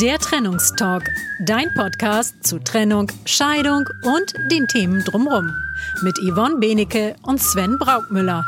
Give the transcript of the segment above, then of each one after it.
Der Trennungstalk, dein Podcast zu Trennung, Scheidung und den Themen drumherum. Mit Yvonne Benecke und Sven Braukmüller.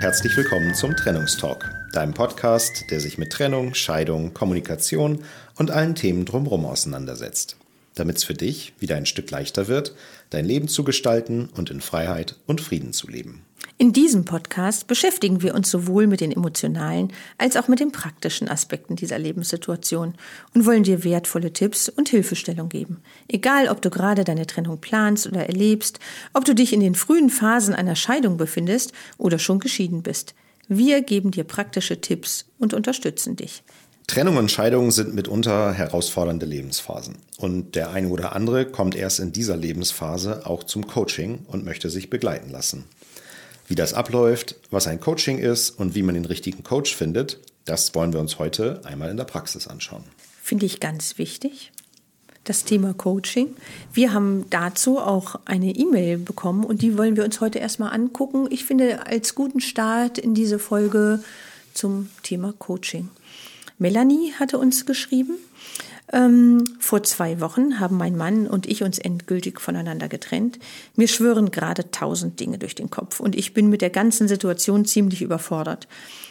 Herzlich willkommen zum Trennungstalk, deinem Podcast, der sich mit Trennung, Scheidung, Kommunikation und allen Themen drumherum auseinandersetzt damit es für dich wieder ein Stück leichter wird, dein Leben zu gestalten und in Freiheit und Frieden zu leben. In diesem Podcast beschäftigen wir uns sowohl mit den emotionalen als auch mit den praktischen Aspekten dieser Lebenssituation und wollen dir wertvolle Tipps und Hilfestellung geben. Egal, ob du gerade deine Trennung planst oder erlebst, ob du dich in den frühen Phasen einer Scheidung befindest oder schon geschieden bist. Wir geben dir praktische Tipps und unterstützen dich. Trennung und Scheidung sind mitunter herausfordernde Lebensphasen. Und der eine oder andere kommt erst in dieser Lebensphase auch zum Coaching und möchte sich begleiten lassen. Wie das abläuft, was ein Coaching ist und wie man den richtigen Coach findet, das wollen wir uns heute einmal in der Praxis anschauen. Finde ich ganz wichtig, das Thema Coaching. Wir haben dazu auch eine E-Mail bekommen und die wollen wir uns heute erstmal angucken. Ich finde als guten Start in diese Folge zum Thema Coaching. Melanie hatte uns geschrieben. Ähm, vor zwei Wochen haben mein Mann und ich uns endgültig voneinander getrennt. Mir schwören gerade tausend Dinge durch den Kopf und ich bin mit der ganzen Situation ziemlich überfordert.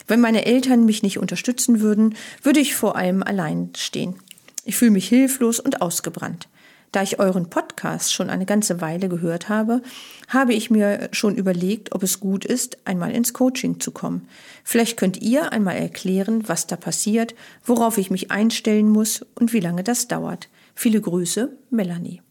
Wenn meine Eltern mich nicht unterstützen würden, würde ich vor allem allein stehen. Ich fühle mich hilflos und ausgebrannt. Da ich euren Podcast schon eine ganze Weile gehört habe, habe ich mir schon überlegt, ob es gut ist, einmal ins Coaching zu kommen. Vielleicht könnt ihr einmal erklären, was da passiert, worauf ich mich einstellen muss und wie lange das dauert. Viele Grüße, Melanie.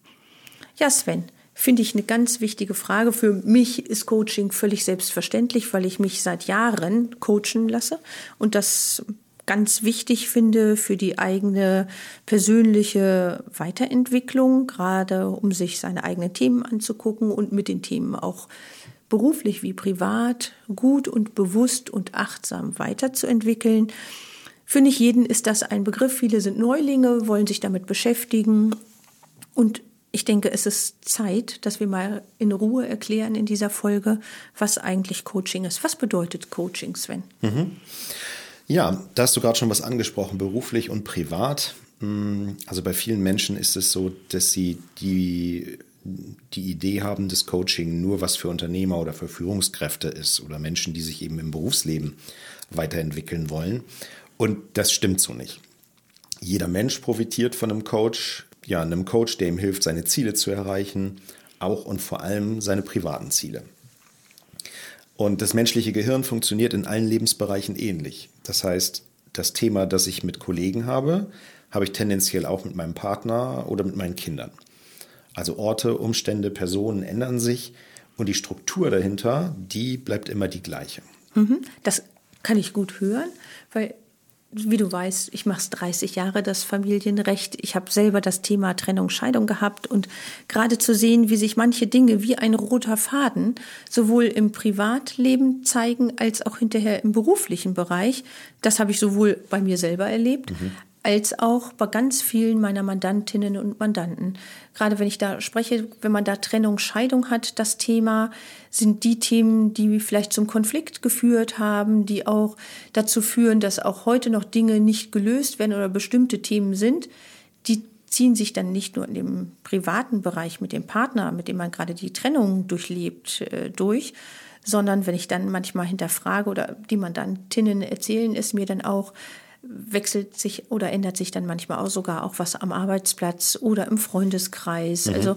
Ja, Sven, finde ich eine ganz wichtige Frage. Für mich ist Coaching völlig selbstverständlich, weil ich mich seit Jahren coachen lasse und das ganz wichtig finde für die eigene persönliche Weiterentwicklung, gerade um sich seine eigenen Themen anzugucken und mit den Themen auch beruflich wie privat gut und bewusst und achtsam weiterzuentwickeln. Für nicht jeden ist das ein Begriff. Viele sind Neulinge, wollen sich damit beschäftigen. Und ich denke, es ist Zeit, dass wir mal in Ruhe erklären in dieser Folge, was eigentlich Coaching ist. Was bedeutet Coaching, Sven? Mhm. Ja, da hast du gerade schon was angesprochen, beruflich und privat. Mm, also bei vielen Menschen ist es so, dass sie die, die Idee haben, dass Coaching nur was für Unternehmer oder für Führungskräfte ist oder Menschen, die sich eben im Berufsleben weiterentwickeln wollen. Und das stimmt so nicht. Jeder Mensch profitiert von einem Coach, ja, einem Coach, der ihm hilft, seine Ziele zu erreichen, auch und vor allem seine privaten Ziele. Und das menschliche Gehirn funktioniert in allen Lebensbereichen ähnlich. Das heißt, das Thema, das ich mit Kollegen habe, habe ich tendenziell auch mit meinem Partner oder mit meinen Kindern. Also Orte, Umstände, Personen ändern sich und die Struktur dahinter, die bleibt immer die gleiche. Mhm. Das kann ich gut hören, weil wie du weißt, ich mache es 30 Jahre, das Familienrecht. Ich habe selber das Thema Trennung, Scheidung gehabt und gerade zu sehen, wie sich manche Dinge wie ein roter Faden sowohl im Privatleben zeigen als auch hinterher im beruflichen Bereich, das habe ich sowohl bei mir selber erlebt, mhm als auch bei ganz vielen meiner Mandantinnen und Mandanten. Gerade wenn ich da spreche, wenn man da Trennung, Scheidung hat, das Thema sind die Themen, die vielleicht zum Konflikt geführt haben, die auch dazu führen, dass auch heute noch Dinge nicht gelöst werden oder bestimmte Themen sind, die ziehen sich dann nicht nur in dem privaten Bereich mit dem Partner, mit dem man gerade die Trennung durchlebt, äh, durch, sondern wenn ich dann manchmal hinterfrage oder die Mandantinnen erzählen es mir dann auch, wechselt sich oder ändert sich dann manchmal auch sogar auch was am Arbeitsplatz oder im Freundeskreis. Mhm. Also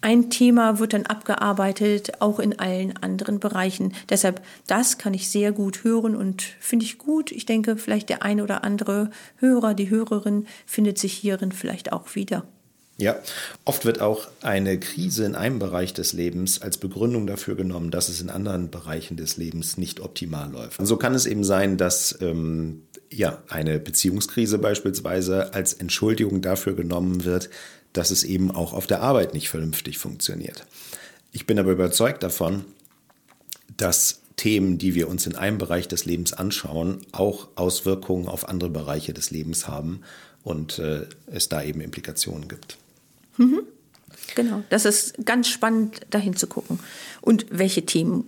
ein Thema wird dann abgearbeitet, auch in allen anderen Bereichen. Deshalb, das kann ich sehr gut hören und finde ich gut. Ich denke, vielleicht der eine oder andere Hörer, die Hörerin findet sich hierin vielleicht auch wieder. Ja, oft wird auch eine Krise in einem Bereich des Lebens als Begründung dafür genommen, dass es in anderen Bereichen des Lebens nicht optimal läuft. Und so kann es eben sein, dass ähm, ja, eine Beziehungskrise beispielsweise als Entschuldigung dafür genommen wird, dass es eben auch auf der Arbeit nicht vernünftig funktioniert. Ich bin aber überzeugt davon, dass Themen, die wir uns in einem Bereich des Lebens anschauen, auch Auswirkungen auf andere Bereiche des Lebens haben und äh, es da eben Implikationen gibt. Mhm. Genau, das ist ganz spannend, dahin zu gucken. Und welche Themen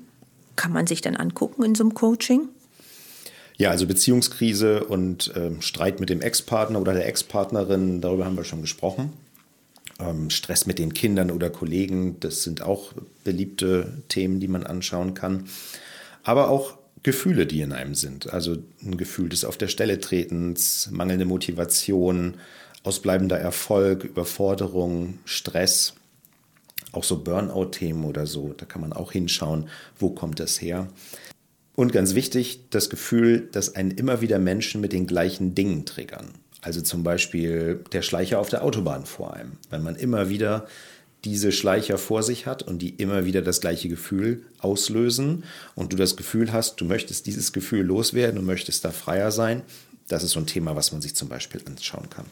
kann man sich dann angucken in so einem Coaching? Ja, also Beziehungskrise und ähm, Streit mit dem Ex-Partner oder der Ex-Partnerin, darüber haben wir schon gesprochen. Ähm, Stress mit den Kindern oder Kollegen, das sind auch beliebte Themen, die man anschauen kann. Aber auch Gefühle, die in einem sind. Also ein Gefühl des Auf der Stelle tretens, mangelnde Motivation, ausbleibender Erfolg, Überforderung, Stress, auch so Burnout-Themen oder so. Da kann man auch hinschauen, wo kommt das her. Und ganz wichtig, das Gefühl, dass einen immer wieder Menschen mit den gleichen Dingen triggern. Also zum Beispiel der Schleicher auf der Autobahn vor einem. Wenn man immer wieder diese Schleicher vor sich hat und die immer wieder das gleiche Gefühl auslösen und du das Gefühl hast, du möchtest dieses Gefühl loswerden und möchtest da freier sein, das ist so ein Thema, was man sich zum Beispiel anschauen kann.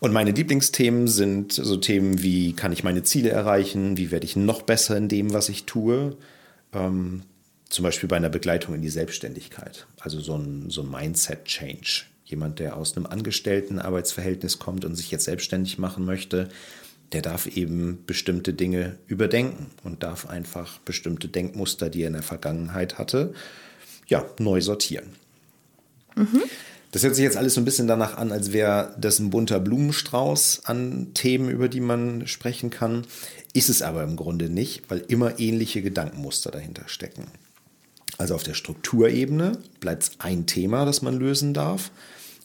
Und meine Lieblingsthemen sind so Themen wie, kann ich meine Ziele erreichen? Wie werde ich noch besser in dem, was ich tue? Ähm, zum Beispiel bei einer Begleitung in die Selbstständigkeit. Also so ein, so ein Mindset-Change. Jemand, der aus einem angestellten Arbeitsverhältnis kommt und sich jetzt selbstständig machen möchte, der darf eben bestimmte Dinge überdenken und darf einfach bestimmte Denkmuster, die er in der Vergangenheit hatte, ja, neu sortieren. Mhm. Das hört sich jetzt alles so ein bisschen danach an, als wäre das ein bunter Blumenstrauß an Themen, über die man sprechen kann. Ist es aber im Grunde nicht, weil immer ähnliche Gedankenmuster dahinter stecken. Also auf der Strukturebene bleibt es ein Thema, das man lösen darf.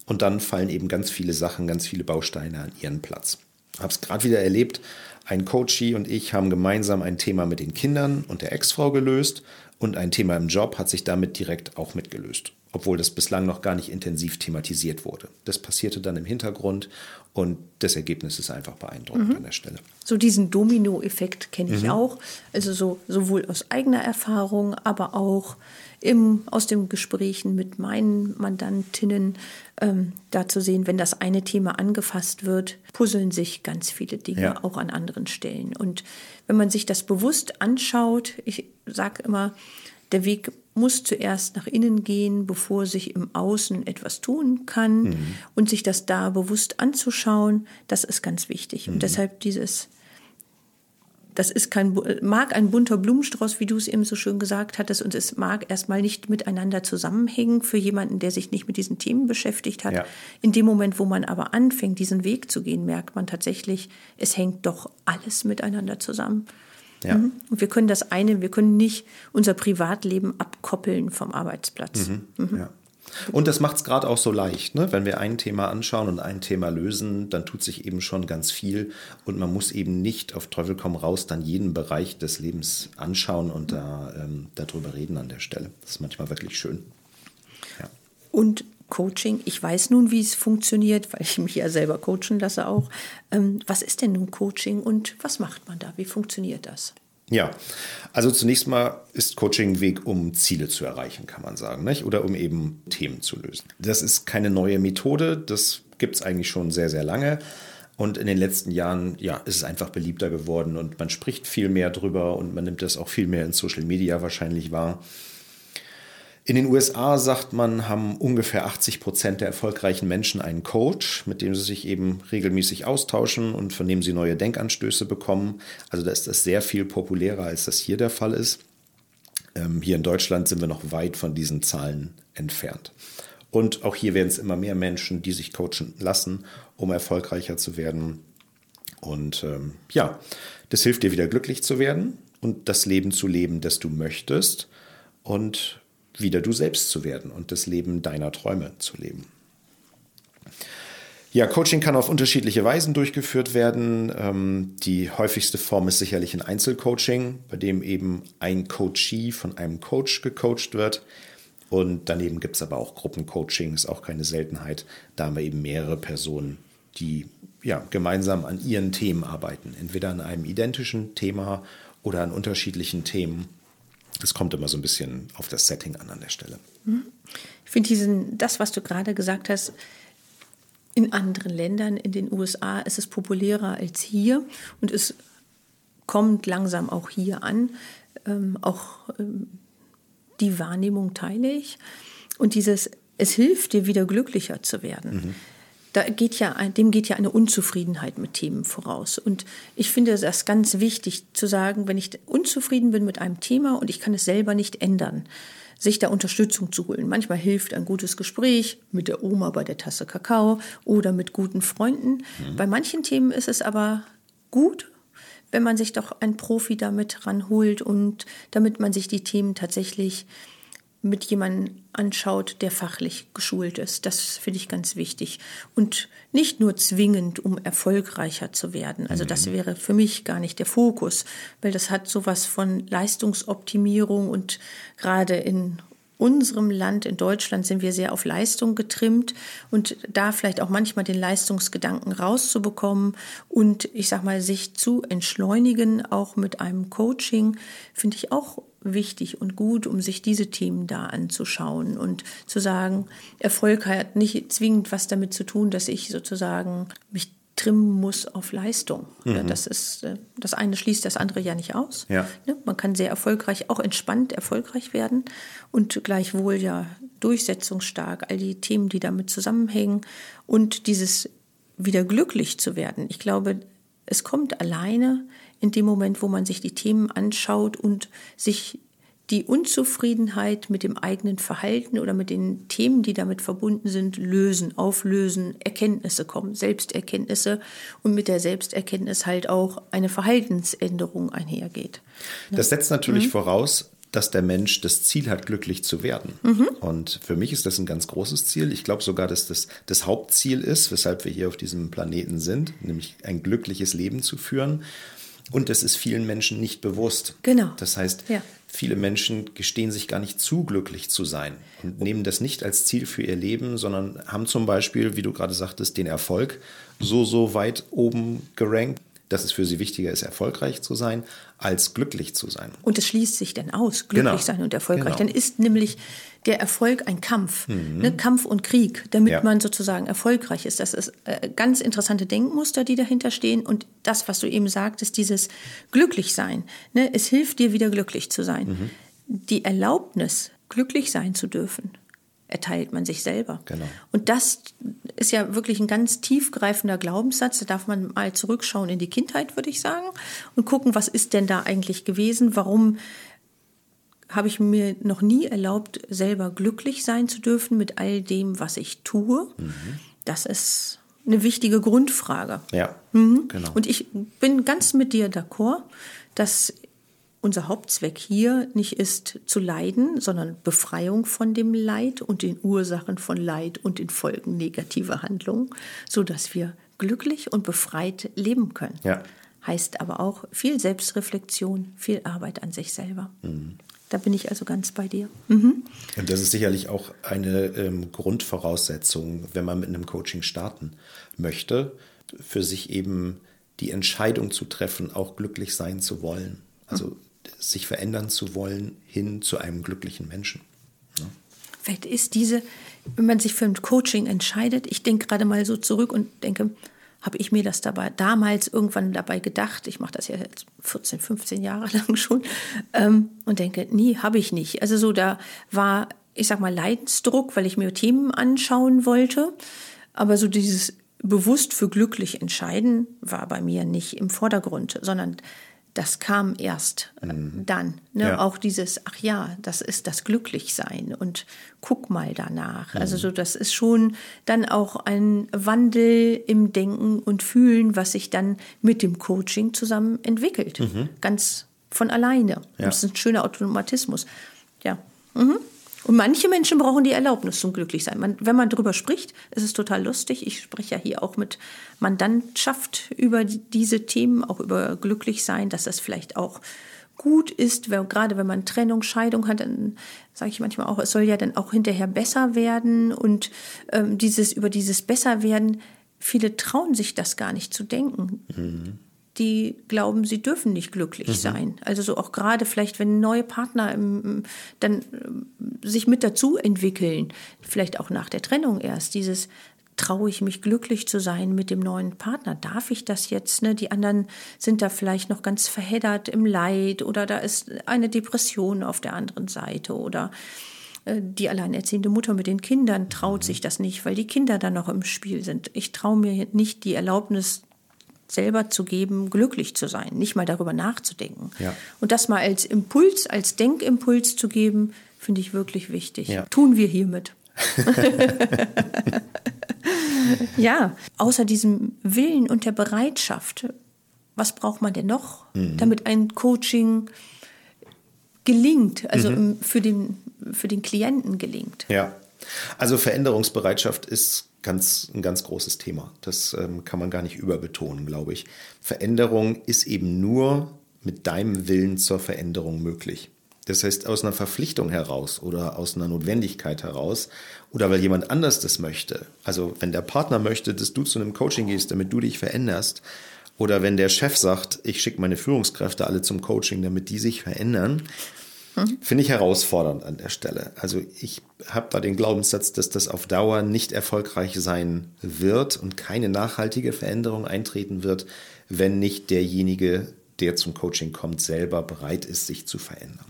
Und dann fallen eben ganz viele Sachen, ganz viele Bausteine an ihren Platz. Habe es gerade wieder erlebt. Ein Coachie und ich haben gemeinsam ein Thema mit den Kindern und der Ex-Frau gelöst und ein Thema im Job hat sich damit direkt auch mitgelöst obwohl das bislang noch gar nicht intensiv thematisiert wurde. Das passierte dann im Hintergrund und das Ergebnis ist einfach beeindruckend mhm. an der Stelle. So diesen Domino-Effekt kenne ich mhm. auch, also so, sowohl aus eigener Erfahrung, aber auch im, aus den Gesprächen mit meinen Mandantinnen, ähm, da zu sehen, wenn das eine Thema angefasst wird, puzzeln sich ganz viele Dinge ja. auch an anderen Stellen. Und wenn man sich das bewusst anschaut, ich sage immer, der Weg muss zuerst nach innen gehen, bevor sich im Außen etwas tun kann mhm. und sich das da bewusst anzuschauen, das ist ganz wichtig. Mhm. Und deshalb dieses, das ist kein, mag ein bunter Blumenstrauß, wie du es eben so schön gesagt hattest, und es mag erstmal nicht miteinander zusammenhängen für jemanden, der sich nicht mit diesen Themen beschäftigt hat. Ja. In dem Moment, wo man aber anfängt, diesen Weg zu gehen, merkt man tatsächlich, es hängt doch alles miteinander zusammen. Ja. Mhm. Und wir können das eine, wir können nicht unser Privatleben abkoppeln vom Arbeitsplatz. Mhm. Mhm. Ja. Und das macht es gerade auch so leicht. Ne? Wenn wir ein Thema anschauen und ein Thema lösen, dann tut sich eben schon ganz viel. Und man muss eben nicht auf Teufel komm raus dann jeden Bereich des Lebens anschauen und da, ähm, darüber reden an der Stelle. Das ist manchmal wirklich schön. Ja. Und Coaching. Ich weiß nun, wie es funktioniert, weil ich mich ja selber coachen lasse auch. Ähm, was ist denn nun Coaching und was macht man da? Wie funktioniert das? Ja, also zunächst mal ist Coaching ein Weg, um Ziele zu erreichen, kann man sagen, nicht? oder um eben Themen zu lösen. Das ist keine neue Methode, das gibt es eigentlich schon sehr, sehr lange. Und in den letzten Jahren, ja, ist es einfach beliebter geworden und man spricht viel mehr drüber und man nimmt das auch viel mehr in Social Media wahrscheinlich wahr. In den USA sagt man, haben ungefähr 80 Prozent der erfolgreichen Menschen einen Coach, mit dem sie sich eben regelmäßig austauschen und von dem sie neue Denkanstöße bekommen. Also da ist das sehr viel populärer, als das hier der Fall ist. Ähm, hier in Deutschland sind wir noch weit von diesen Zahlen entfernt. Und auch hier werden es immer mehr Menschen, die sich coachen lassen, um erfolgreicher zu werden. Und ähm, ja, das hilft dir wieder glücklich zu werden und das Leben zu leben, das du möchtest. Und wieder du selbst zu werden und das Leben deiner Träume zu leben. Ja, Coaching kann auf unterschiedliche Weisen durchgeführt werden. Ähm, die häufigste Form ist sicherlich ein Einzelcoaching, bei dem eben ein Coachee von einem Coach gecoacht wird. Und daneben gibt es aber auch Gruppencoaching, ist auch keine Seltenheit. Da haben wir eben mehrere Personen, die ja, gemeinsam an ihren Themen arbeiten. Entweder an einem identischen Thema oder an unterschiedlichen Themen das kommt immer so ein bisschen auf das Setting an an der Stelle. Mhm. Ich finde diesen, das, was du gerade gesagt hast, in anderen Ländern, in den USA, ist es populärer als hier und es kommt langsam auch hier an. Ähm, auch ähm, die Wahrnehmung teile ich. Und dieses, es hilft dir wieder glücklicher zu werden. Mhm. Da geht ja, dem geht ja eine Unzufriedenheit mit Themen voraus. Und ich finde das ganz wichtig zu sagen, wenn ich unzufrieden bin mit einem Thema und ich kann es selber nicht ändern, sich da Unterstützung zu holen. Manchmal hilft ein gutes Gespräch mit der Oma bei der Tasse Kakao oder mit guten Freunden. Mhm. Bei manchen Themen ist es aber gut, wenn man sich doch einen Profi damit ranholt und damit man sich die Themen tatsächlich mit jemandem anschaut, der fachlich geschult ist. Das finde ich ganz wichtig. Und nicht nur zwingend, um erfolgreicher zu werden. Also das mhm. wäre für mich gar nicht der Fokus, weil das hat sowas von Leistungsoptimierung und gerade in unserem Land, in Deutschland, sind wir sehr auf Leistung getrimmt und da vielleicht auch manchmal den Leistungsgedanken rauszubekommen und ich sag mal, sich zu entschleunigen, auch mit einem Coaching, finde ich auch wichtig und gut, um sich diese Themen da anzuschauen und zu sagen, Erfolg hat nicht zwingend was damit zu tun, dass ich sozusagen mich trimmen muss auf Leistung. Mhm. Das ist äh, das eine schließt das andere ja nicht aus. Ja. Ne, man kann sehr erfolgreich, auch entspannt erfolgreich werden und gleichwohl ja durchsetzungsstark, all die Themen, die damit zusammenhängen und dieses wieder glücklich zu werden. Ich glaube, es kommt alleine in dem Moment, wo man sich die Themen anschaut und sich die Unzufriedenheit mit dem eigenen Verhalten oder mit den Themen, die damit verbunden sind, lösen, auflösen, Erkenntnisse kommen, Selbsterkenntnisse und mit der Selbsterkenntnis halt auch eine Verhaltensänderung einhergeht. Das setzt natürlich mhm. voraus, dass der Mensch das Ziel hat, glücklich zu werden. Mhm. Und für mich ist das ein ganz großes Ziel. Ich glaube sogar, dass das das Hauptziel ist, weshalb wir hier auf diesem Planeten sind, nämlich ein glückliches Leben zu führen. Und das ist vielen Menschen nicht bewusst. Genau. Das heißt, ja. viele Menschen gestehen sich gar nicht zu, glücklich zu sein und nehmen das nicht als Ziel für ihr Leben, sondern haben zum Beispiel, wie du gerade sagtest, den Erfolg so, so weit oben gerankt, dass es für sie wichtiger ist, erfolgreich zu sein, als glücklich zu sein. Und es schließt sich dann aus, glücklich genau. sein und erfolgreich. Genau. Dann ist nämlich der Erfolg ein Kampf, mhm. ne? Kampf und Krieg, damit ja. man sozusagen erfolgreich ist. Das ist äh, ganz interessante Denkmuster, die dahinter stehen. Und das, was du eben sagtest, dieses Glücklichsein. Ne? Es hilft dir wieder glücklich zu sein. Mhm. Die Erlaubnis, glücklich sein zu dürfen, erteilt man sich selber. Genau. Und das ist ja wirklich ein ganz tiefgreifender Glaubenssatz. Da darf man mal zurückschauen in die Kindheit, würde ich sagen, und gucken, was ist denn da eigentlich gewesen? Warum habe ich mir noch nie erlaubt, selber glücklich sein zu dürfen mit all dem, was ich tue? Mhm. Das ist eine wichtige Grundfrage. Ja, mhm. genau. Und ich bin ganz mit dir d'accord, dass unser Hauptzweck hier nicht ist zu leiden, sondern Befreiung von dem Leid und den Ursachen von Leid und den Folgen negativer Handlungen, so dass wir glücklich und befreit leben können. Ja. Heißt aber auch viel Selbstreflexion, viel Arbeit an sich selber. Mhm. Da bin ich also ganz bei dir. Mhm. Und das ist sicherlich auch eine ähm, Grundvoraussetzung, wenn man mit einem Coaching starten möchte, für sich eben die Entscheidung zu treffen, auch glücklich sein zu wollen. Also sich verändern zu wollen hin zu einem glücklichen Menschen. Ja. Vielleicht ist diese, wenn man sich für ein Coaching entscheidet, ich denke gerade mal so zurück und denke, habe ich mir das dabei damals irgendwann dabei gedacht, ich mache das ja jetzt 14, 15 Jahre lang schon, ähm, und denke, nie, habe ich nicht. Also so, da war, ich sag mal, Leidensdruck, weil ich mir Themen anschauen wollte, aber so dieses bewusst für glücklich entscheiden war bei mir nicht im Vordergrund, sondern das kam erst äh, mhm. dann. Ne? Ja. Auch dieses, ach ja, das ist das Glücklichsein und guck mal danach. Also mhm. Also so, das ist schon dann auch ein Wandel im Denken und Fühlen, was sich dann mit dem Coaching zusammen entwickelt. Mhm. Ganz von alleine. Ja. Das ist ein schöner Automatismus. Ja. Mhm. Und manche Menschen brauchen die Erlaubnis zum Glücklichsein. Man, wenn man darüber spricht, ist es total lustig. Ich spreche ja hier auch mit Mandantschaft über diese Themen, auch über Glücklichsein, dass das vielleicht auch gut ist, wenn, gerade wenn man Trennung, Scheidung hat, dann sage ich manchmal auch, es soll ja dann auch hinterher besser werden und ähm, dieses über dieses besser werden, viele trauen sich das gar nicht zu denken. Mhm die glauben, sie dürfen nicht glücklich mhm. sein. Also so auch gerade vielleicht, wenn neue Partner im, dann äh, sich mit dazu entwickeln, vielleicht auch nach der Trennung erst, dieses traue ich mich glücklich zu sein mit dem neuen Partner? Darf ich das jetzt? Ne? Die anderen sind da vielleicht noch ganz verheddert im Leid oder da ist eine Depression auf der anderen Seite oder äh, die alleinerziehende Mutter mit den Kindern traut sich das nicht, weil die Kinder dann noch im Spiel sind. Ich traue mir nicht die Erlaubnis selber zu geben, glücklich zu sein, nicht mal darüber nachzudenken. Ja. Und das mal als Impuls, als Denkimpuls zu geben, finde ich wirklich wichtig. Ja. Tun wir hiermit. ja, außer diesem Willen und der Bereitschaft, was braucht man denn noch, Mhm. damit ein Coaching gelingt, also Mhm. im- für, den, für den Klienten gelingt? Ja, also Veränderungsbereitschaft ist ganz, ein ganz großes Thema. Das ähm, kann man gar nicht überbetonen, glaube ich. Veränderung ist eben nur mit deinem Willen zur Veränderung möglich. Das heißt, aus einer Verpflichtung heraus oder aus einer Notwendigkeit heraus oder weil jemand anders das möchte. Also wenn der Partner möchte, dass du zu einem Coaching gehst, damit du dich veränderst, oder wenn der Chef sagt, ich schicke meine Führungskräfte alle zum Coaching, damit die sich verändern, Finde ich herausfordernd an der Stelle. Also ich habe da den Glaubenssatz, dass das auf Dauer nicht erfolgreich sein wird und keine nachhaltige Veränderung eintreten wird, wenn nicht derjenige, der zum Coaching kommt, selber bereit ist, sich zu verändern.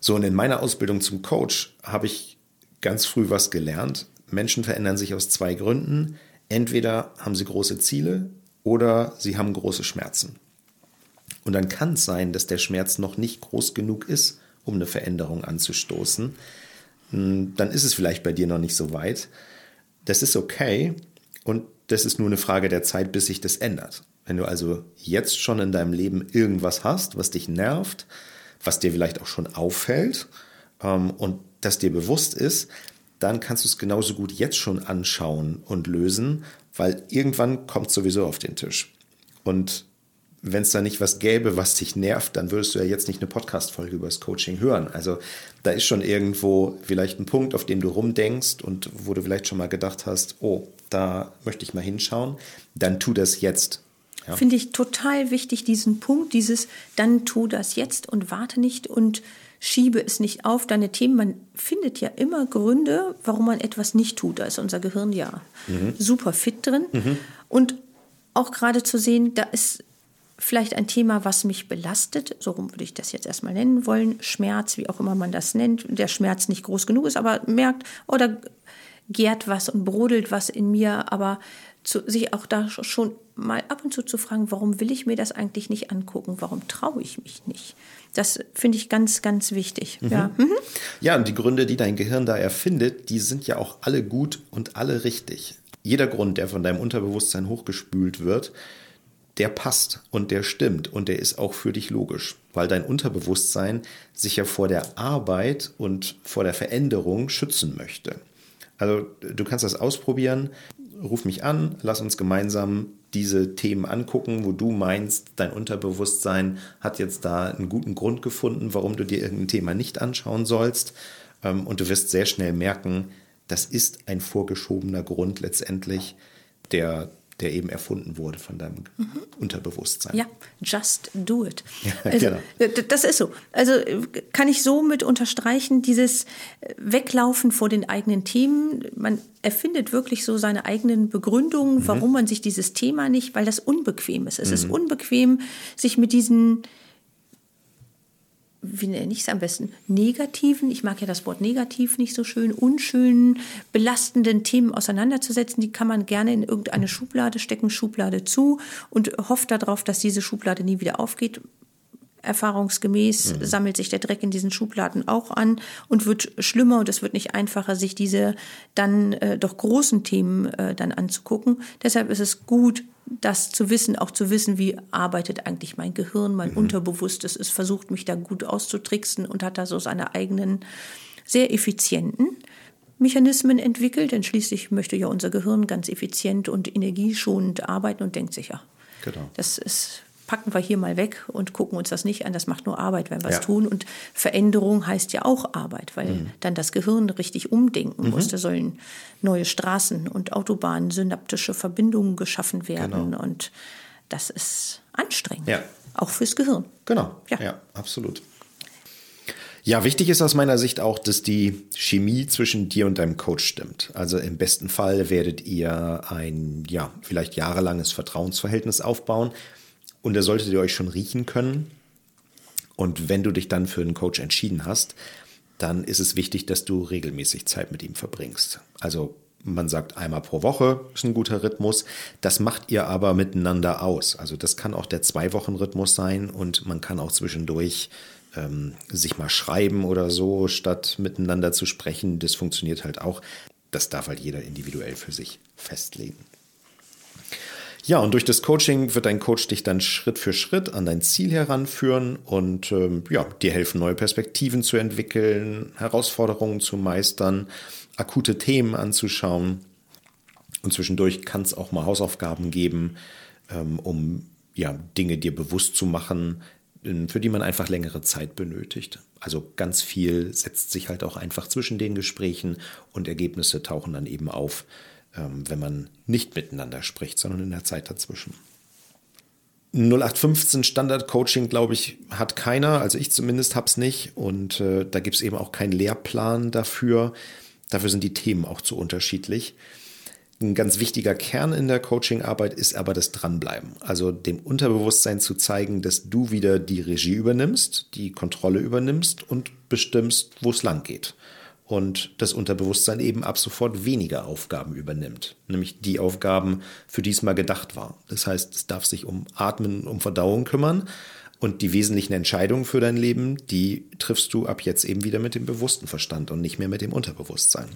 So, und in meiner Ausbildung zum Coach habe ich ganz früh was gelernt. Menschen verändern sich aus zwei Gründen. Entweder haben sie große Ziele oder sie haben große Schmerzen. Und dann kann es sein, dass der Schmerz noch nicht groß genug ist, um eine Veränderung anzustoßen. Hm, Dann ist es vielleicht bei dir noch nicht so weit. Das ist okay und das ist nur eine Frage der Zeit, bis sich das ändert. Wenn du also jetzt schon in deinem Leben irgendwas hast, was dich nervt, was dir vielleicht auch schon auffällt ähm, und das dir bewusst ist, dann kannst du es genauso gut jetzt schon anschauen und lösen, weil irgendwann kommt sowieso auf den Tisch. Und wenn es da nicht was gäbe, was dich nervt, dann würdest du ja jetzt nicht eine Podcast-Folge über das Coaching hören. Also da ist schon irgendwo vielleicht ein Punkt, auf dem du rumdenkst und wo du vielleicht schon mal gedacht hast, oh, da möchte ich mal hinschauen, dann tu das jetzt. Ja. Finde ich total wichtig, diesen Punkt, dieses dann tu das jetzt und warte nicht und schiebe es nicht auf deine Themen. Man findet ja immer Gründe, warum man etwas nicht tut. Da ist unser Gehirn ja super fit drin. Und auch gerade zu sehen, da ist vielleicht ein Thema, was mich belastet, so rum würde ich das jetzt erstmal nennen wollen, Schmerz, wie auch immer man das nennt, der Schmerz nicht groß genug ist, aber merkt, oder gärt was und brodelt was in mir, aber zu, sich auch da schon mal ab und zu zu fragen, warum will ich mir das eigentlich nicht angucken, warum traue ich mich nicht? Das finde ich ganz, ganz wichtig. Ja. Mhm. Ja, und die Gründe, die dein Gehirn da erfindet, die sind ja auch alle gut und alle richtig. Jeder Grund, der von deinem Unterbewusstsein hochgespült wird, der passt und der stimmt und der ist auch für dich logisch, weil dein Unterbewusstsein sich ja vor der Arbeit und vor der Veränderung schützen möchte. Also du kannst das ausprobieren, ruf mich an, lass uns gemeinsam diese Themen angucken, wo du meinst, dein Unterbewusstsein hat jetzt da einen guten Grund gefunden, warum du dir irgendein Thema nicht anschauen sollst. Ähm, Und du wirst sehr schnell merken, das ist ein vorgeschobener Grund letztendlich, der, der eben erfunden wurde von deinem Unterbewusstsein. Ja, just do it. Ja, also, genau. Das ist so. Also kann ich so mit unterstreichen, dieses Weglaufen vor den eigenen Themen. Man erfindet wirklich so seine eigenen Begründungen, warum man sich dieses Thema nicht, weil das unbequem ist. Es ist unbequem, sich mit diesen wie nenne ich es am besten, negativen, ich mag ja das Wort negativ nicht so schön, unschönen, belastenden Themen auseinanderzusetzen. Die kann man gerne in irgendeine Schublade stecken, Schublade zu und hofft darauf, dass diese Schublade nie wieder aufgeht. Erfahrungsgemäß sammelt sich der Dreck in diesen Schubladen auch an und wird schlimmer und es wird nicht einfacher, sich diese dann äh, doch großen Themen äh, dann anzugucken. Deshalb ist es gut, das zu wissen, auch zu wissen, wie arbeitet eigentlich mein Gehirn, mein Unterbewusstes. Es versucht mich da gut auszutricksen und hat da so seine eigenen sehr effizienten Mechanismen entwickelt, denn schließlich möchte ja unser Gehirn ganz effizient und energieschonend arbeiten und denkt sich ja, Genau. das ist, packen wir hier mal weg und gucken uns das nicht an. Das macht nur Arbeit, wenn wir es Ja. tun. Und Veränderung heißt ja auch Arbeit, weil dann das Gehirn richtig umdenken muss. Da sollen neue Straßen und Autobahnen, synaptische Verbindungen geschaffen werden. Genau. Und das ist anstrengend. Ja. Auch fürs Gehirn. Genau, Ja. ja. absolut. Ja, wichtig ist aus meiner Sicht auch, dass die Chemie zwischen dir und deinem Coach stimmt. Also im besten Fall werdet ihr ein, ja, vielleicht jahrelanges Vertrauensverhältnis aufbauen und da solltet ihr euch schon riechen können. Und wenn du dich dann für einen Coach entschieden hast, dann ist es wichtig, dass du regelmäßig Zeit mit ihm verbringst. Also man sagt einmal pro Woche ist ein guter Rhythmus. Das macht ihr aber miteinander aus. Also das kann auch der Zwei-Wochen-Rhythmus sein und man kann auch zwischendurch ähm, sich mal schreiben oder so, statt miteinander zu sprechen. Das funktioniert halt auch. Das darf halt jeder individuell für sich festlegen. Ja, und durch das Coaching wird dein Coach dich dann Schritt für Schritt an dein Ziel heranführen und ähm, ja, dir helfen, neue Perspektiven zu entwickeln, Herausforderungen zu meistern, akute Themen anzuschauen. Und zwischendurch kann es auch mal Hausaufgaben geben, ähm, um ja, Dinge dir bewusst zu machen, für die man einfach längere Zeit benötigt. Also ganz viel setzt sich halt auch einfach zwischen den Gesprächen und Ergebnisse tauchen dann eben auf, ähm, wenn man nicht miteinander spricht, sondern in der Zeit dazwischen. 0815 Standard-Coaching, glaube ich, hat keiner. Also ich zumindest habe es nicht. Und äh, da gibt es eben auch keinen Lehrplan dafür. Dafür sind die Themen auch zu unterschiedlich. Ein ganz wichtiger Kern in der Coachingarbeit ist aber das Dranbleiben. Also dem Unterbewusstsein zu zeigen, dass du wieder die Regie übernimmst, die Kontrolle übernimmst und bestimmst, wo es lang geht und das Unterbewusstsein eben ab sofort weniger Aufgaben übernimmt, nämlich die Aufgaben, für die es mal gedacht war. Das heißt, es darf sich um Atmen, um Verdauung kümmern und die wesentlichen Entscheidungen für dein Leben, die triffst du ab jetzt eben wieder mit dem bewussten Verstand und nicht mehr mit dem Unterbewusstsein.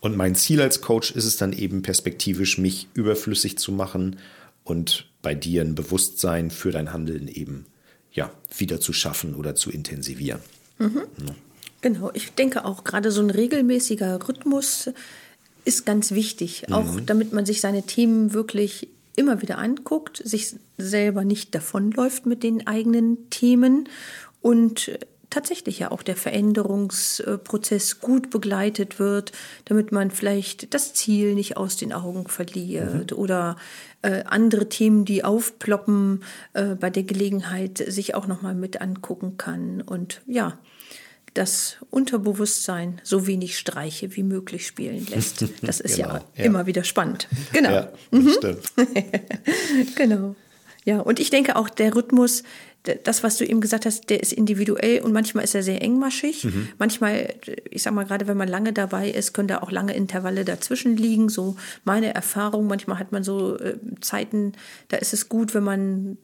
Und mein Ziel als Coach ist es dann eben perspektivisch, mich überflüssig zu machen und bei dir ein Bewusstsein für dein Handeln eben ja, wieder zu schaffen oder zu intensivieren. Mhm. Ja. Genau, ich denke auch gerade so ein regelmäßiger Rhythmus ist ganz wichtig, mhm. auch damit man sich seine Themen wirklich immer wieder anguckt, sich selber nicht davonläuft mit den eigenen Themen und tatsächlich ja auch der Veränderungsprozess gut begleitet wird, damit man vielleicht das Ziel nicht aus den Augen verliert mhm. oder äh, andere Themen, die aufploppen, äh, bei der Gelegenheit sich auch nochmal mit angucken kann. Und ja, das Unterbewusstsein so wenig Streiche wie möglich spielen lässt. Das ist genau, ja, ja, immer wieder spannend. Genau. Ja, mhm. genau. Ja, und ich denke auch, der Rhythmus, das, was du eben gesagt hast, der ist individuell und manchmal ist er sehr engmaschig. Mhm. Manchmal, ich sag mal, gerade wenn man lange dabei ist, können da auch lange Intervalle dazwischen liegen. So meine Erfahrung, manchmal hat man so äh, Zeiten, da ist es gut, wenn man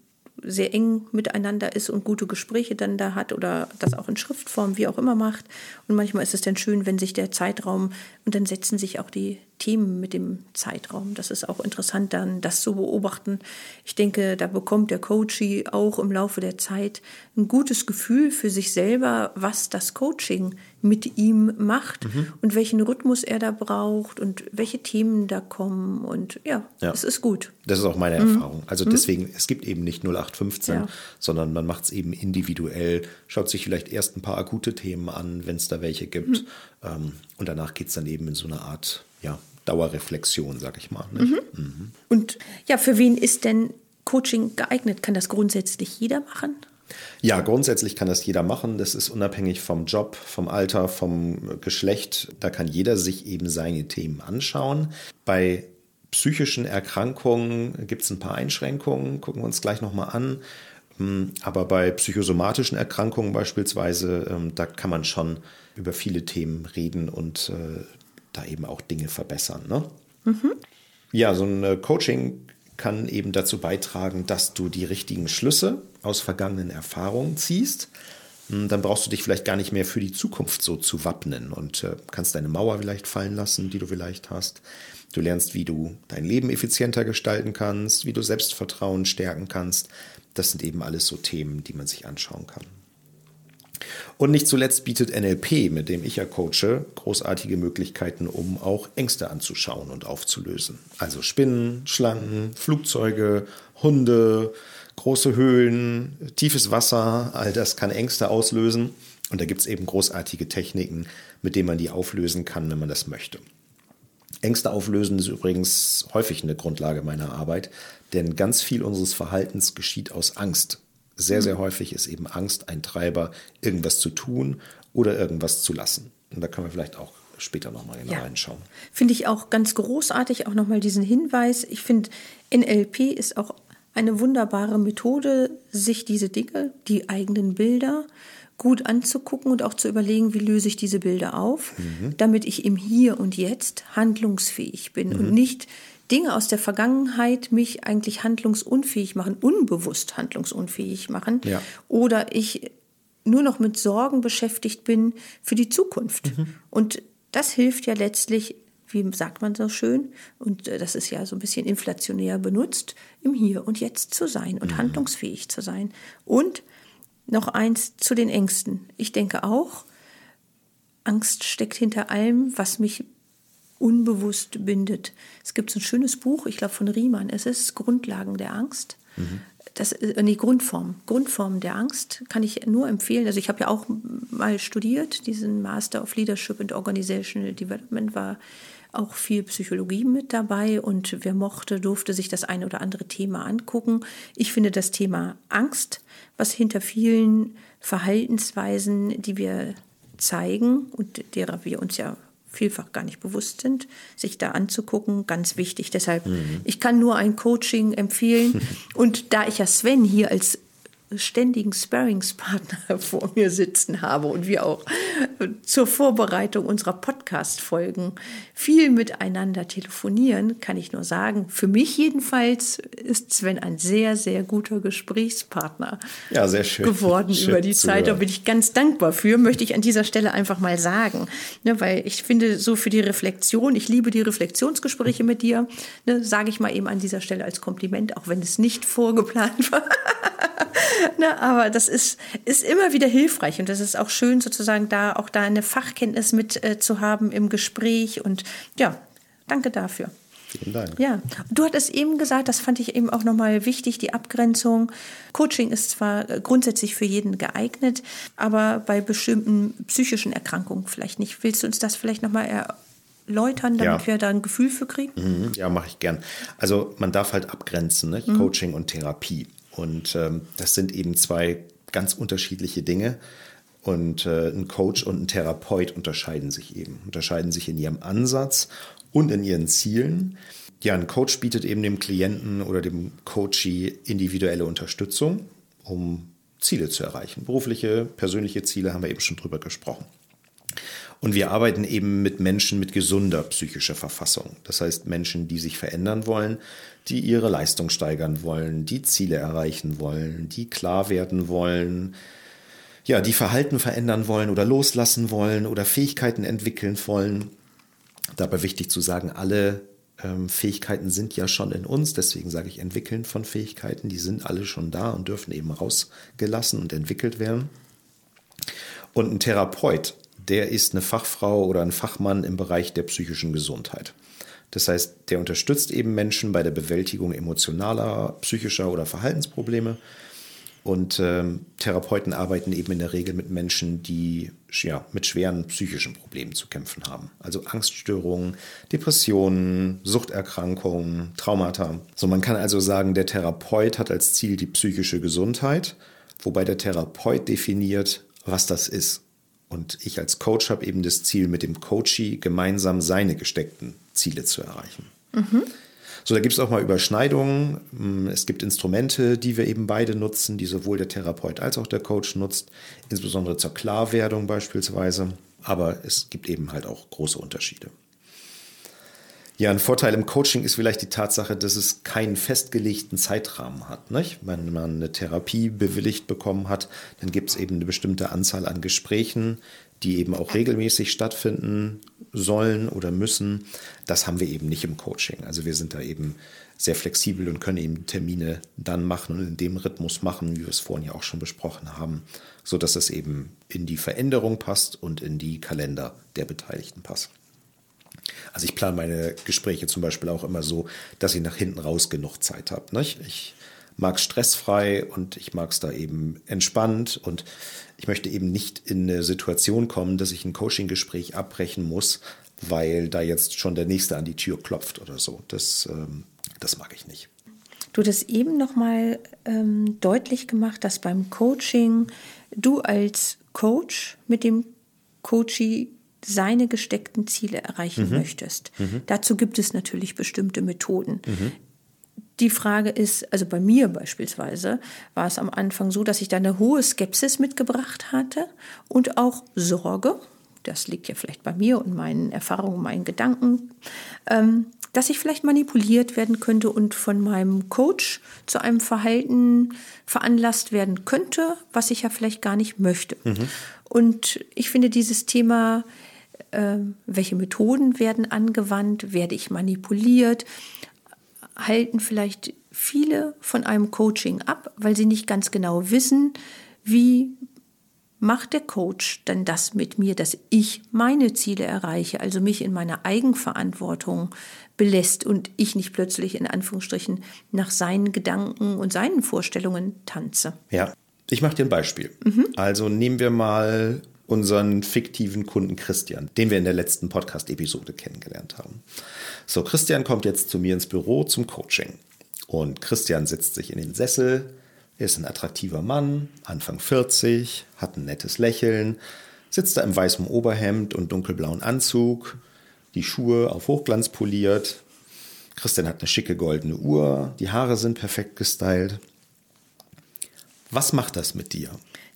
sehr eng miteinander ist und gute Gespräche dann da hat oder das auch in Schriftform, wie auch immer macht. Und manchmal ist es dann schön, wenn sich der Zeitraum und dann setzen sich auch die Themen mit dem Zeitraum. Das ist auch interessant, dann das zu beobachten. Ich denke, da bekommt der Coachie auch im Laufe der Zeit ein gutes Gefühl für sich selber, was das Coaching mit ihm macht mhm. und welchen Rhythmus er da braucht und welche Themen da kommen. Und ja, ja. es ist gut. Das ist auch meine mhm. Erfahrung. Also mhm. deswegen, es gibt eben nicht 0815, ja. sondern man macht es eben individuell, schaut sich vielleicht erst ein paar akute Themen an, wenn es da welche gibt. Mhm. Ähm, und danach geht es dann eben in so eine Art ja, Dauerreflexion, sag ich mal. Mhm. Mhm. Und ja, für wen ist denn Coaching geeignet? Kann das grundsätzlich jeder machen? Ja, grundsätzlich kann das jeder machen. Das ist unabhängig vom Job, vom Alter, vom Geschlecht. Da kann jeder sich eben seine Themen anschauen. Bei psychischen Erkrankungen gibt es ein paar Einschränkungen, gucken wir uns gleich nochmal an. Hm, aber bei psychosomatischen Erkrankungen beispielsweise, ähm, da kann man schon über viele Themen reden und äh, da eben auch Dinge verbessern. Ne? Mhm. Ja, so ein äh, Coaching kann eben dazu beitragen, dass du die richtigen Schlüsse aus vergangenen Erfahrungen ziehst. Hm, dann brauchst du dich vielleicht gar nicht mehr für die Zukunft so zu wappnen und äh, kannst deine Mauer vielleicht fallen lassen, die du vielleicht hast. Du lernst, wie du dein Leben effizienter gestalten kannst, wie du Selbstvertrauen stärken kannst. Das sind eben alles so Themen, die man sich anschauen kann. Und nicht zuletzt bietet NLP, mit dem ich ja coache, großartige Möglichkeiten, um auch Ängste anzuschauen und aufzulösen. Also Spinnen, Schlangen, Flugzeuge, Hunde, große Höhlen, tiefes Wasser, all das kann Ängste auslösen. Und da gibt es eben großartige Techniken, mit denen man die auflösen kann, wenn man das möchte. Ängste auflösen ist übrigens häufig eine Grundlage meiner Arbeit, denn ganz viel unseres Verhaltens geschieht aus Angst. Sehr, sehr häufig ist eben Angst ein Treiber, irgendwas zu tun oder irgendwas zu lassen. Und da können wir vielleicht auch später nochmal genau ja. reinschauen. Finde ich auch ganz großartig, auch nochmal diesen Hinweis. Ich finde, NLP ist auch eine wunderbare Methode, sich diese Dinge, die eigenen Bilder gut anzugucken und auch zu überlegen, wie löse ich diese Bilder auf, damit ich im Hier und Jetzt handlungsfähig bin und nicht Dinge aus der Vergangenheit mich eigentlich handlungsunfähig machen, unbewusst handlungsunfähig machen Ja. oder ich nur noch mit Sorgen beschäftigt bin für die Zukunft. Und das hilft ja letztlich, wie sagt man so schön, und äh, das ist ja so ein bisschen inflationär benutzt, im Hier und Jetzt zu sein und handlungsfähig zu sein. Und noch eins zu den Ängsten. Ich denke auch, Angst steckt hinter allem, was mich unbewusst bindet. Es gibt so ein schönes Buch, ich glaube von Riemann, es ist Grundlagen der Angst. Das, äh, nee, Grundform. Grundform der Angst kann ich nur empfehlen. Also ich habe ja auch mal studiert, diesen Master of Leadership and Organizational Development war auch viel Psychologie mit dabei und wer mochte, durfte sich das eine oder andere Thema angucken. Ich finde das Thema Angst, was hinter vielen Verhaltensweisen, die wir zeigen und derer wir uns ja vielfach gar nicht bewusst sind, sich da anzugucken, ganz wichtig. Deshalb, ich kann nur ein Coaching empfehlen. Und da ich ja Sven hier als ständigen Sparringspartner vor mir sitzen habe und wir auch zur Vorbereitung unserer Podcast-Folgen viel miteinander telefonieren, kann ich nur sagen, für mich jedenfalls ist Sven ein sehr, sehr guter Gesprächspartner Ja, sehr schön. geworden Schön über die zu Zeit. Da bin ich ganz dankbar für, möchte ich an dieser Stelle einfach mal sagen. Ne, weil ich finde, so für die Reflexion, ich liebe die Reflexionsgespräche mit dir, ne, sage ich mal eben an dieser Stelle als Kompliment, auch wenn es nicht vorgeplant war. ne, aber das ist, ist immer wieder hilfreich und das ist auch schön, sozusagen da auch da eine Fachkenntnis mit äh, zu haben im Gespräch und ja, danke dafür. Vielen Dank. Ja, du hattest eben gesagt, das fand ich eben auch nochmal wichtig, die Abgrenzung. Coaching ist zwar äh, grundsätzlich für jeden geeignet, aber bei bestimmten psychischen Erkrankungen vielleicht nicht. Willst du uns das vielleicht nochmal erläutern, damit Ja. wir da ein Gefühl für kriegen? Mhm, Ja, mache ich gern. Also man darf halt abgrenzen, ne? Coaching und Therapie. Und ähm, das sind eben zwei ganz unterschiedliche Dinge. Und äh, ein Coach und ein Therapeut unterscheiden sich eben, unterscheiden sich in ihrem Ansatz und in ihren Zielen. Ja, ein Coach bietet eben dem Klienten oder dem Coachee individuelle Unterstützung, um Ziele zu erreichen. Berufliche, persönliche Ziele haben wir eben schon drüber gesprochen. Und wir arbeiten eben mit Menschen mit gesunder psychischer Verfassung. Das heißt Menschen, die sich verändern wollen, die ihre Leistung steigern wollen, die Ziele erreichen wollen, die klar werden wollen, ja, die Verhalten verändern wollen oder loslassen wollen oder Fähigkeiten entwickeln wollen. Dabei wichtig zu sagen, alle ähm, Fähigkeiten sind ja schon in uns, deswegen sage ich entwickeln von Fähigkeiten, die sind alle schon da und dürfen eben rausgelassen und entwickelt werden. Und ein Therapeut, der ist eine Fachfrau oder ein Fachmann im Bereich der psychischen Gesundheit. Das heißt, der unterstützt eben Menschen bei der Bewältigung emotionaler, psychischer oder Verhaltensprobleme. Und ähm, Therapeuten arbeiten eben in der Regel mit Menschen, die ja, mit schweren psychischen Problemen zu kämpfen haben. Also Angststörungen, Depressionen, Suchterkrankungen, Traumata. So, man kann also sagen, der Therapeut hat als Ziel die psychische Gesundheit, wobei der Therapeut definiert, was das ist. Und ich als Coach habe eben das Ziel, mit dem Coachee gemeinsam seine gesteckten Ziele zu erreichen. So, da gibt es auch mal Überschneidungen. Es gibt Instrumente, die wir eben beide nutzen, die sowohl der Therapeut als auch der Coach nutzt, insbesondere zur Klarwerdung beispielsweise. Aber es gibt eben halt auch große Unterschiede. Ja, ein Vorteil im Coaching ist vielleicht die Tatsache, dass es keinen festgelegten Zeitrahmen hat. Nicht? Wenn man eine Therapie bewilligt bekommen hat, dann gibt es eben eine bestimmte Anzahl an Gesprächen, die eben auch regelmäßig stattfinden sollen oder müssen. Das haben wir eben nicht im Coaching. Also wir sind da eben sehr flexibel und können eben Termine dann machen und in dem Rhythmus machen, wie wir es vorhin ja auch schon besprochen haben, so dass es eben in die Veränderung passt und in die Kalender der Beteiligten passt. Also ich plane meine Gespräche zum Beispiel auch immer so, dass ich nach hinten raus genug Zeit habe. Nicht? Ich mag stressfrei und ich mag es da eben entspannt und ich möchte eben nicht in eine Situation kommen, dass ich ein Coaching-Gespräch abbrechen muss, weil da jetzt schon der Nächste an die Tür klopft oder so. Das, ähm, das mag ich nicht. Du hast eben nochmal ähm, deutlich gemacht, dass beim Coaching du als Coach mit dem Coachee seine gesteckten Ziele erreichen möchtest. Dazu gibt es natürlich bestimmte Methoden. die Frage ist, also bei mir beispielsweise war es am Anfang so, dass ich da eine hohe Skepsis mitgebracht hatte und auch Sorge. Das liegt ja vielleicht bei mir und meinen Erfahrungen, meinen Gedanken, ähm, dass ich vielleicht manipuliert werden könnte und von meinem Coach zu einem Verhalten veranlasst werden könnte, was ich ja vielleicht gar nicht möchte. Mhm. Und ich finde dieses Thema, welche Methoden werden angewandt, werde ich manipuliert, halten vielleicht viele von einem Coaching ab, weil sie nicht ganz genau wissen, wie macht der Coach dann das mit mir, dass ich meine Ziele erreiche, also mich in meiner Eigenverantwortung belässt und ich nicht plötzlich in Anführungsstrichen nach seinen Gedanken und seinen Vorstellungen tanze. Ja, ich mache dir ein Beispiel. Mhm. Also nehmen wir mal unseren fiktiven Kunden Christian, den wir in der letzten Podcast-Episode kennengelernt haben. So, Christian kommt jetzt zu mir ins Büro zum Coaching. Und Christian setzt sich in den Sessel, ist ein attraktiver Mann, Anfang 40, hat ein nettes Lächeln, sitzt da im weißen Oberhemd und dunkelblauen Anzug, die Schuhe auf Hochglanz poliert. Christian hat eine schicke goldene Uhr, die Haare sind perfekt gestylt. Was macht das mit dir,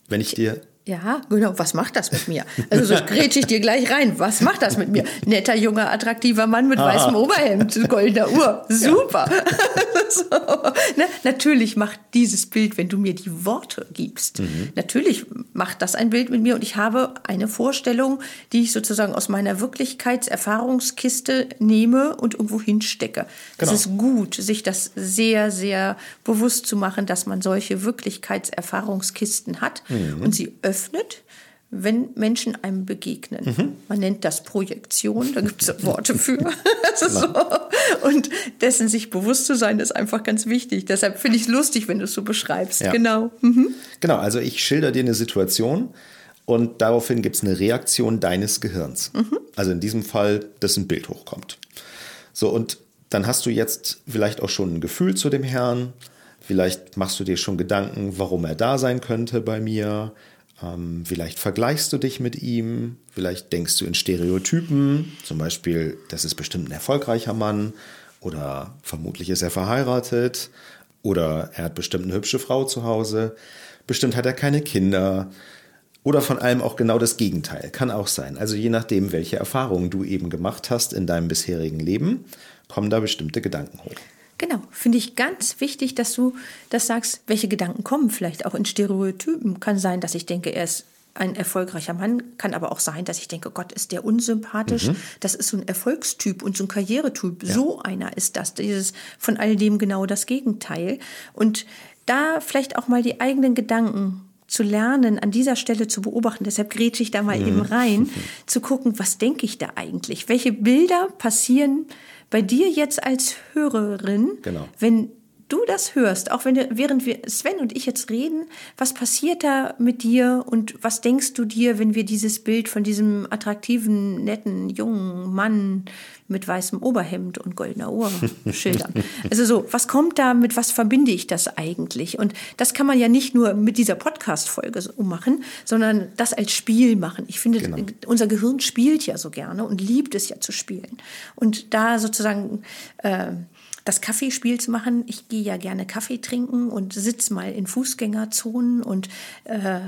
wenn ich dir ja, genau. Was macht das mit mir? Also so grätsche ich dir gleich rein. Was macht das mit mir? Netter, junger, attraktiver Mann mit Aha. weißem Oberhemd, goldener Uhr. Super. Ja. so. ne? Natürlich macht dieses Bild, wenn du mir die Worte gibst, mhm. natürlich macht das ein Bild mit mir und ich habe eine Vorstellung, die ich sozusagen aus meiner Wirklichkeitserfahrungskiste nehme und irgendwo hinstecke. Genau. Es ist gut, sich das sehr, sehr bewusst zu machen, dass man solche Wirklichkeitserfahrungskisten hat mhm. und sie öffnet, wenn Menschen einem begegnen. Mhm. Man nennt das Projektion, da gibt es Worte für. so. Und dessen sich bewusst zu sein, ist einfach ganz wichtig. Deshalb finde ich es lustig, wenn du es so beschreibst. Ja. Genau. Mhm. Genau, also ich schilder dir eine Situation und daraufhin gibt es eine Reaktion deines Gehirns. Mhm. Also in diesem Fall, dass ein Bild hochkommt. So, und dann hast du jetzt vielleicht auch schon ein Gefühl zu dem Herrn. Vielleicht machst du dir schon Gedanken, warum er da sein könnte bei mir ähm, vielleicht vergleichst du dich mit ihm, vielleicht denkst du in Stereotypen, zum Beispiel, das ist bestimmt ein erfolgreicher Mann oder vermutlich ist er verheiratet oder er hat bestimmt eine hübsche Frau zu Hause, bestimmt hat er keine Kinder oder von allem auch genau das Gegenteil, kann auch sein. Also je nachdem, welche Erfahrungen du eben gemacht hast in deinem bisherigen Leben, kommen da bestimmte Gedanken hoch. Genau, finde ich ganz wichtig, dass du das sagst, welche Gedanken kommen vielleicht auch in Stereotypen. Kann sein, dass ich denke, er ist ein erfolgreicher Mann, kann aber auch sein, dass ich denke, Gott, ist der unsympathisch. Mhm. Das ist so ein Erfolgstyp und so ein Karrieretyp. Ja. So einer ist das. Dieses von all dem genau das Gegenteil. Und da vielleicht auch mal die eigenen Gedanken zu lernen, an dieser Stelle zu beobachten, deshalb grätsche ich da mal mhm. eben rein, zu gucken, was denke ich da eigentlich? Welche Bilder passieren bei dir jetzt als Hörerin, genau. wenn du das hörst, auch wenn du, während wir Sven und ich jetzt reden, was passiert da mit dir und was denkst du dir, wenn wir dieses Bild von diesem attraktiven, netten, jungen Mann mit weißem Oberhemd und goldener Uhr schildern? also so, was kommt da mit, was verbinde ich das eigentlich? Und das kann man ja nicht nur mit dieser Podcast-Folge so machen, sondern das als Spiel machen. Ich finde, genau. unser Gehirn spielt ja so gerne und liebt es ja zu spielen. Und da sozusagen äh, das Kaffeespiel zu machen. Ich gehe ja gerne Kaffee trinken und sitze mal in Fußgängerzonen und äh,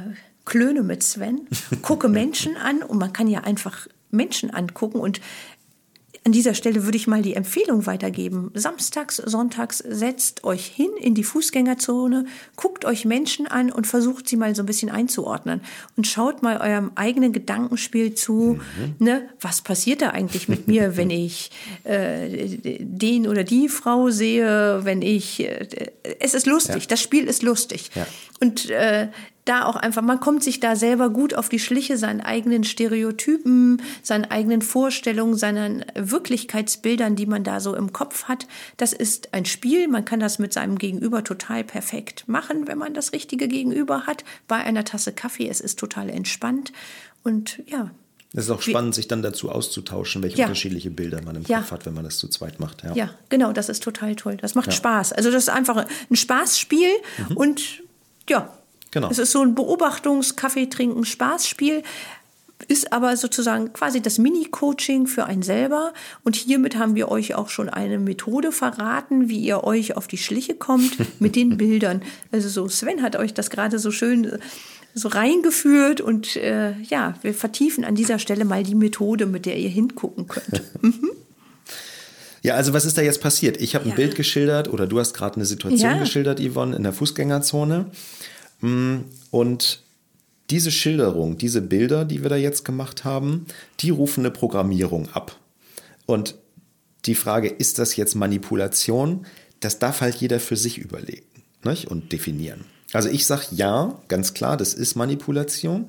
klöne mit Sven, gucke Menschen an und man kann ja einfach Menschen angucken und an dieser Stelle würde ich mal die Empfehlung weitergeben. Samstags, sonntags setzt euch hin in die Fußgängerzone, guckt euch Menschen an und versucht sie mal so ein bisschen einzuordnen und schaut mal eurem eigenen Gedankenspiel zu. Mhm. Ne, was passiert da eigentlich mit mir, wenn ich äh, den oder die Frau sehe, wenn ich äh, es ist lustig, ja. das Spiel ist lustig. Ja. Und äh, da auch einfach, man kommt sich da selber gut auf die Schliche, seinen eigenen Stereotypen, seinen eigenen Vorstellungen, seinen Wirklichkeitsbildern, die man da so im Kopf hat. Das ist ein Spiel, man kann das mit seinem Gegenüber total perfekt machen, wenn man das richtige Gegenüber hat, bei einer Tasse Kaffee. Es ist total entspannt und ja. Es ist auch spannend, sich dann dazu auszutauschen, welche ja. unterschiedliche Bilder man im ja. Kopf hat, wenn man das zu zweit macht. Ja, ja genau, das ist total toll. Das macht Spaß. Also das ist einfach ein Spaßspiel mhm. und ja, Genau. Es ist so ein Beobachtungs-, Kaffee trinken, Spaßspiel. ist aber sozusagen quasi das Mini-Coaching für einen selber. Und hiermit haben wir euch auch schon eine Methode verraten, wie ihr euch auf die Schliche kommt mit den Bildern. Also so, Sven hat euch das gerade so schön so reingeführt und äh, ja, wir vertiefen an dieser Stelle mal die Methode, mit der ihr hingucken könnt. Mhm. Ja, also was ist da jetzt passiert? Ich habe ein Ja. Bild geschildert oder du hast gerade eine Situation Ja. geschildert, Yvonne, in der Fußgängerzone. Mm, Und diese Schilderung, diese Bilder, die wir da jetzt gemacht haben, die rufen eine Programmierung ab. Und die Frage, ist das jetzt Manipulation? Das darf halt jeder für sich überlegen nicht? und definieren. Also ich sage ja, ganz klar, das ist Manipulation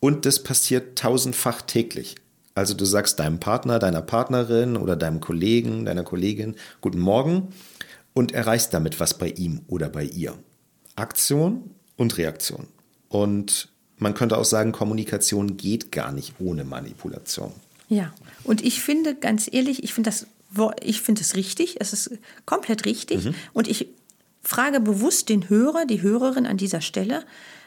und das passiert tausendfach täglich. Also du sagst deinem Partner, deiner Partnerin oder deinem Kollegen, deiner Kollegin guten Morgen und erreichst damit was bei ihm oder bei ihr. Aktion und Reaktion. Und man könnte auch sagen, Kommunikation geht gar nicht ohne Manipulation. Ja, und ich finde, ganz ehrlich, ich finde das, ich finde es richtig, es ist komplett richtig. Und ich frage bewusst den Hörer, die Hörerin an dieser Stelle,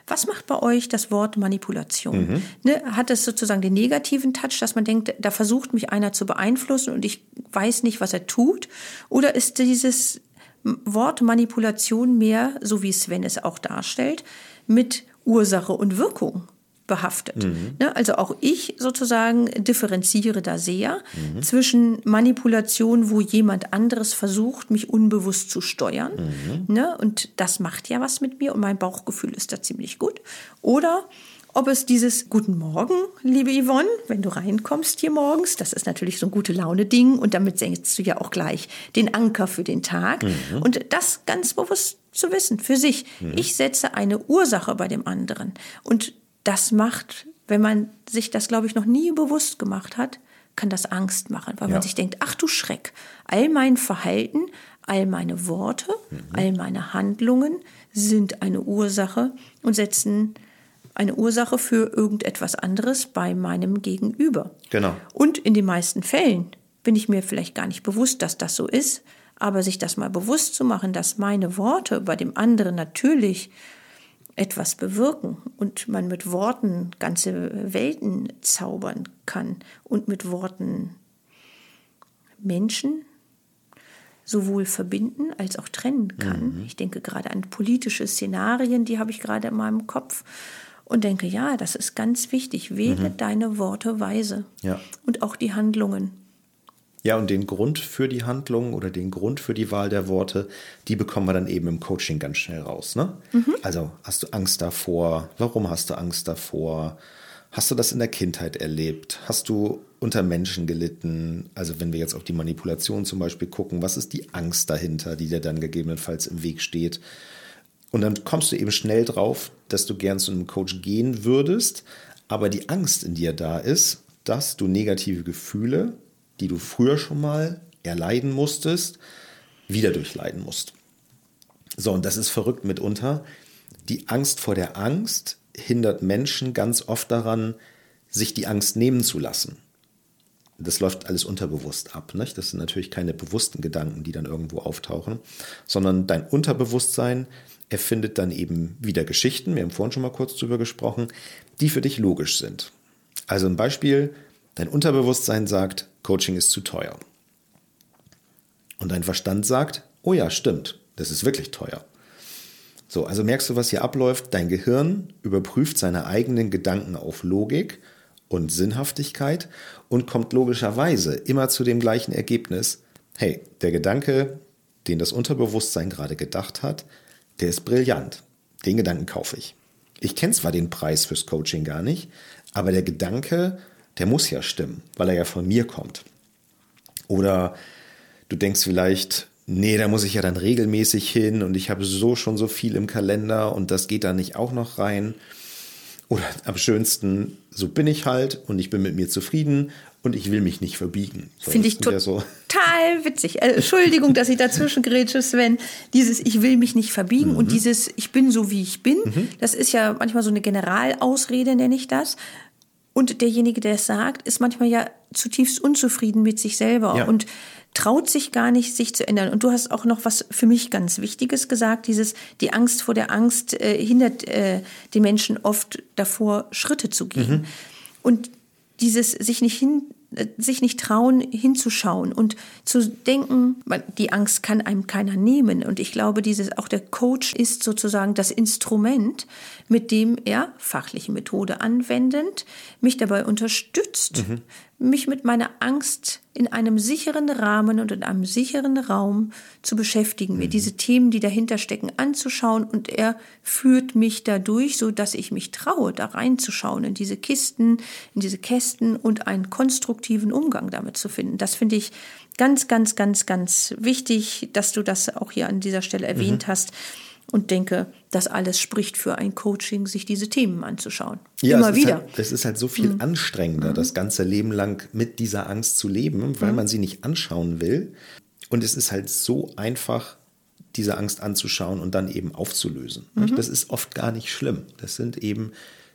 was macht bei euch das Wort Manipulation? Ne, hat es sozusagen den negativen Touch, dass man denkt, da versucht mich einer zu beeinflussen und ich weiß nicht, was er tut? Oder ist dieses Wort Manipulation mehr, so wie Sven es auch darstellt, mit Ursache und Wirkung behaftet. Ne, also auch ich sozusagen differenziere da sehr zwischen Manipulation, wo jemand anderes versucht, mich unbewusst zu steuern. Ne, und das macht ja was mit mir und mein Bauchgefühl ist da ziemlich gut. Oder ob es dieses Guten Morgen, liebe Yvonne, wenn du reinkommst hier morgens, das ist natürlich so ein gute Laune-Ding und damit senkst du ja auch gleich den Anker für den Tag. Und das ganz bewusst zu wissen, für sich. Ich setze eine Ursache bei dem anderen. Und das macht, wenn man sich das, glaube ich, noch nie bewusst gemacht hat, kann das Angst machen, weil Ja. man sich denkt, ach du Schreck, all mein Verhalten, all meine Worte, all meine Handlungen sind eine Ursache und setzen eine Ursache für irgendetwas anderes bei meinem Gegenüber. Genau. Und in den meisten Fällen bin ich mir vielleicht gar nicht bewusst, dass das so ist, aber sich das mal bewusst zu machen, dass meine Worte bei dem anderen natürlich etwas bewirken und man mit Worten ganze Welten zaubern kann und mit Worten Menschen sowohl verbinden als auch trennen kann. Ich denke gerade an politische Szenarien, die habe ich gerade in meinem Kopf und denke, ja, das ist ganz wichtig. Wähle deine Worte weise Ja. und auch die Handlungen. Ja, und den Grund für die Handlung oder den Grund für die Wahl der Worte, die bekommen wir dann eben im Coaching ganz schnell raus. Ne? Also hast du Angst davor? Warum hast du Angst davor? Hast du das in der Kindheit erlebt? Hast du unter Menschen gelitten? Also wenn wir jetzt auf die Manipulation zum Beispiel gucken, was ist die Angst dahinter, die dir dann gegebenenfalls im Weg steht? Und dann kommst du eben schnell drauf, dass du gern zu einem Coach gehen würdest, aber die Angst in dir da ist, dass du negative Gefühle, die du früher schon mal erleiden musstest, wieder durchleiden musst. So, und das ist verrückt mitunter. Die Angst vor der Angst hindert Menschen ganz oft daran, sich die Angst nehmen zu lassen. Das läuft alles unterbewusst ab. Nicht? Das sind natürlich keine bewussten Gedanken, die dann irgendwo auftauchen, sondern dein Unterbewusstsein erfindet dann eben wieder Geschichten, wir haben vorhin schon mal kurz drüber gesprochen, die für dich logisch sind. Also ein Beispiel, dein Unterbewusstsein sagt, Coaching ist zu teuer. Und dein Verstand sagt, oh ja, stimmt, das ist wirklich teuer. So, also merkst du, was hier abläuft? Dein Gehirn überprüft seine eigenen Gedanken auf Logik und Sinnhaftigkeit und kommt logischerweise immer zu dem gleichen Ergebnis. Hey, der Gedanke, den das Unterbewusstsein gerade gedacht hat, der ist brillant. Den Gedanken kaufe ich. Ich kenne zwar den Preis fürs Coaching gar nicht, aber der Gedanke, der muss ja stimmen, weil er ja von mir kommt. Oder du denkst vielleicht, nee, da muss ich ja dann regelmäßig hin und ich habe so schon so viel im Kalender und das geht da nicht auch noch rein. Oder am schönsten, so bin ich halt und ich bin mit mir zufrieden und ich will mich nicht verbiegen. So, Finde ich total so, witzig. Äh, Entschuldigung, dass ich dazwischen grätsche, Sven. Dieses Ich will mich nicht verbiegen Mhm. und dieses Ich bin so, wie ich bin, das ist ja manchmal so eine Generalausrede, nenne ich das. Und derjenige, der es sagt, ist manchmal ja zutiefst unzufrieden mit sich selber Ja. und traut sich gar nicht, sich zu ändern. Und du hast auch noch was für mich ganz Wichtiges gesagt, dieses, die Angst vor der Angst äh, hindert äh, die Menschen oft davor, Schritte zu gehen. Und dieses sich nicht hin äh, sich nicht trauen, hinzuschauen und zu denken, die Angst kann einem keiner nehmen. Und ich glaube, dieses, auch der Coach ist sozusagen das Instrument, mit dem er fachliche Methode anwendend mich dabei unterstützt, mhm mich mit meiner Angst in einem sicheren Rahmen und in einem sicheren Raum zu beschäftigen, mir mhm. diese Themen, die dahinter stecken, anzuschauen und er führt mich dadurch, so dass ich mich traue, da reinzuschauen in diese Kisten, in diese Kästen und einen konstruktiven Umgang damit zu finden. Das finde ich ganz, ganz, ganz, ganz wichtig, dass du das auch hier an dieser Stelle erwähnt mhm. hast und denke, das alles spricht für ein Coaching, sich diese Themen anzuschauen. Ja, Immer es wieder. Halt, es ist halt so viel mhm. anstrengender, mhm. das ganze Leben lang mit dieser Angst zu leben, weil mhm. man sie nicht anschauen will. Und es ist halt so einfach, diese Angst anzuschauen und dann eben aufzulösen. Mhm. Das ist oft gar nicht schlimm. Das sind eben